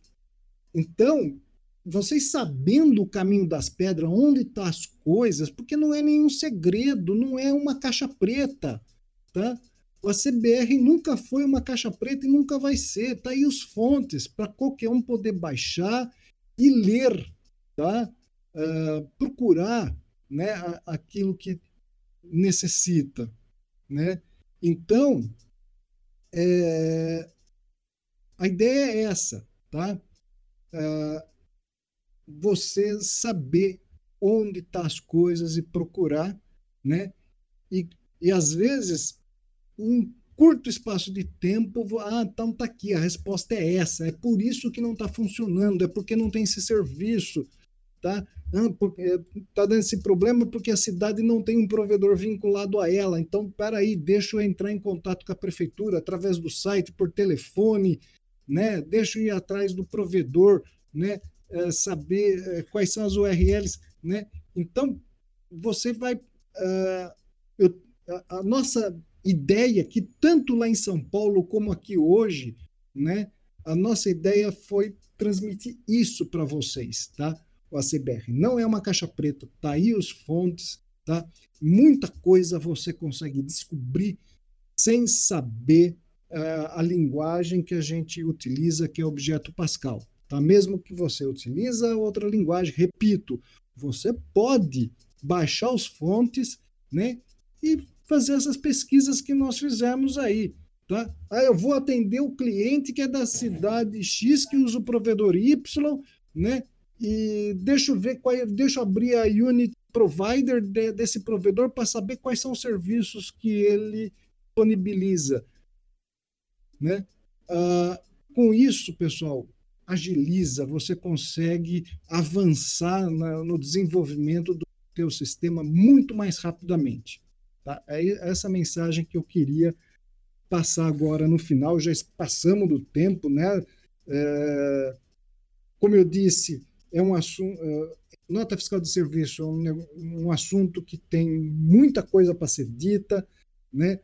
então, vocês sabendo o caminho das pedras, onde estão tá as coisas, porque não é nenhum segredo, não é uma caixa preta, tá? A CBR nunca foi uma caixa preta e nunca vai ser. Tá aí os fontes para qualquer um poder baixar e ler, tá? Uh, procurar, né, aquilo que necessita, né? Então, é, a ideia é essa, tá? Uh, você saber onde tá as coisas e procurar, né? E, e às vezes, em curto espaço de tempo, ah, então tá aqui, a resposta é essa, é por isso que não está funcionando, é porque não tem esse serviço, tá? Ah, porque tá dando esse problema porque a cidade não tem um provedor vinculado a ela. Então, peraí, deixa eu entrar em contato com a prefeitura através do site, por telefone, né? Deixa eu ir atrás do provedor, né? É, saber é, quais são as URLs, né? Então, você vai. Uh, eu, a, a, nossa ideia, que tanto lá em São Paulo como aqui hoje, né? A nossa ideia foi transmitir isso para vocês, tá? O ACBR não é uma caixa preta, tá aí os fontes, tá? Muita coisa você consegue descobrir sem saber uh, a linguagem que a gente utiliza, que é o objeto Pascal. Tá? Mesmo que você utiliza outra linguagem, repito, você pode baixar os fontes né, e fazer essas pesquisas que nós fizemos aí. Tá? Aí eu vou atender o cliente que é da cidade X, que usa o provedor Y, né? E deixa eu ver qual, é, deixa eu abrir a Unit Provider de, desse provedor para saber quais são os serviços que ele disponibiliza. Né? Ah, com isso, pessoal, agiliza, você consegue avançar na, no desenvolvimento do teu sistema muito mais rapidamente. Tá? É essa mensagem que eu queria passar agora no final. Já passamos do tempo, né? É, como eu disse, é um assunto. É, nota fiscal de serviço é um, um assunto que tem muita coisa para ser dita, né?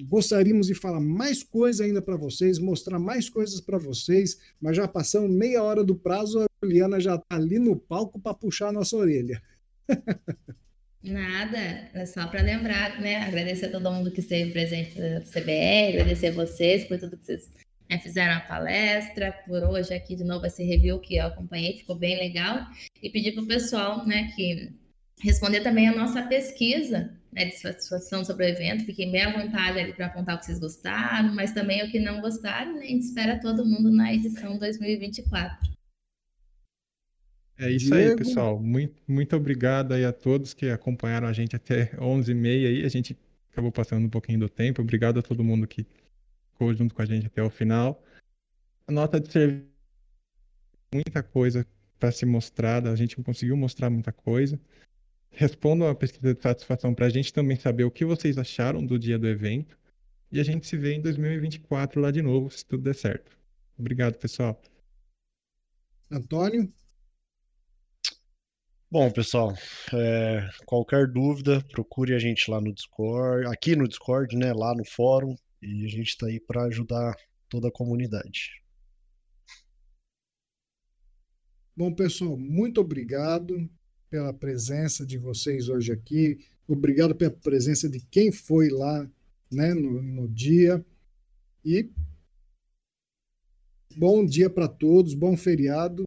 Gostaríamos de falar mais coisa ainda para vocês, mostrar mais coisas para vocês, mas já passamos meia hora do prazo, a Juliana já está ali no palco para puxar a nossa orelha. Nada, é só para lembrar, né? Agradecer a todo mundo que esteve presente no CBR, agradecer a vocês por tudo que vocês né, fizeram a palestra, por hoje aqui de novo esse review que eu acompanhei, ficou bem legal. E pedir para o pessoal né, que responder também a nossa pesquisa né, de satisfação sobre o evento. Fiquem bem à vontade ali para apontar o que vocês gostaram, mas também o que não gostaram, né? A gente espera todo mundo na edição 2024. É isso Diego. aí, pessoal. Muito, muito obrigado aí a todos que acompanharam a gente até 11h30 aí. A gente acabou passando um pouquinho do tempo. Obrigado a todo mundo que ficou junto com a gente até o final. A nota de serviço, muita coisa para ser mostrada. A gente conseguiu mostrar muita coisa respondam a pesquisa de satisfação para a gente também saber o que vocês acharam do dia do evento. E a gente se vê em 2024 lá de novo, se tudo der certo. Obrigado, pessoal. Antônio? Bom, pessoal, é, qualquer dúvida, procure a gente lá no Discord, aqui no Discord, né, lá no fórum, e a gente está aí para ajudar toda a comunidade. Bom, pessoal, muito obrigado pela presença de vocês hoje aqui. Obrigado pela presença de quem foi lá né, no, no dia. E bom dia para todos, bom feriado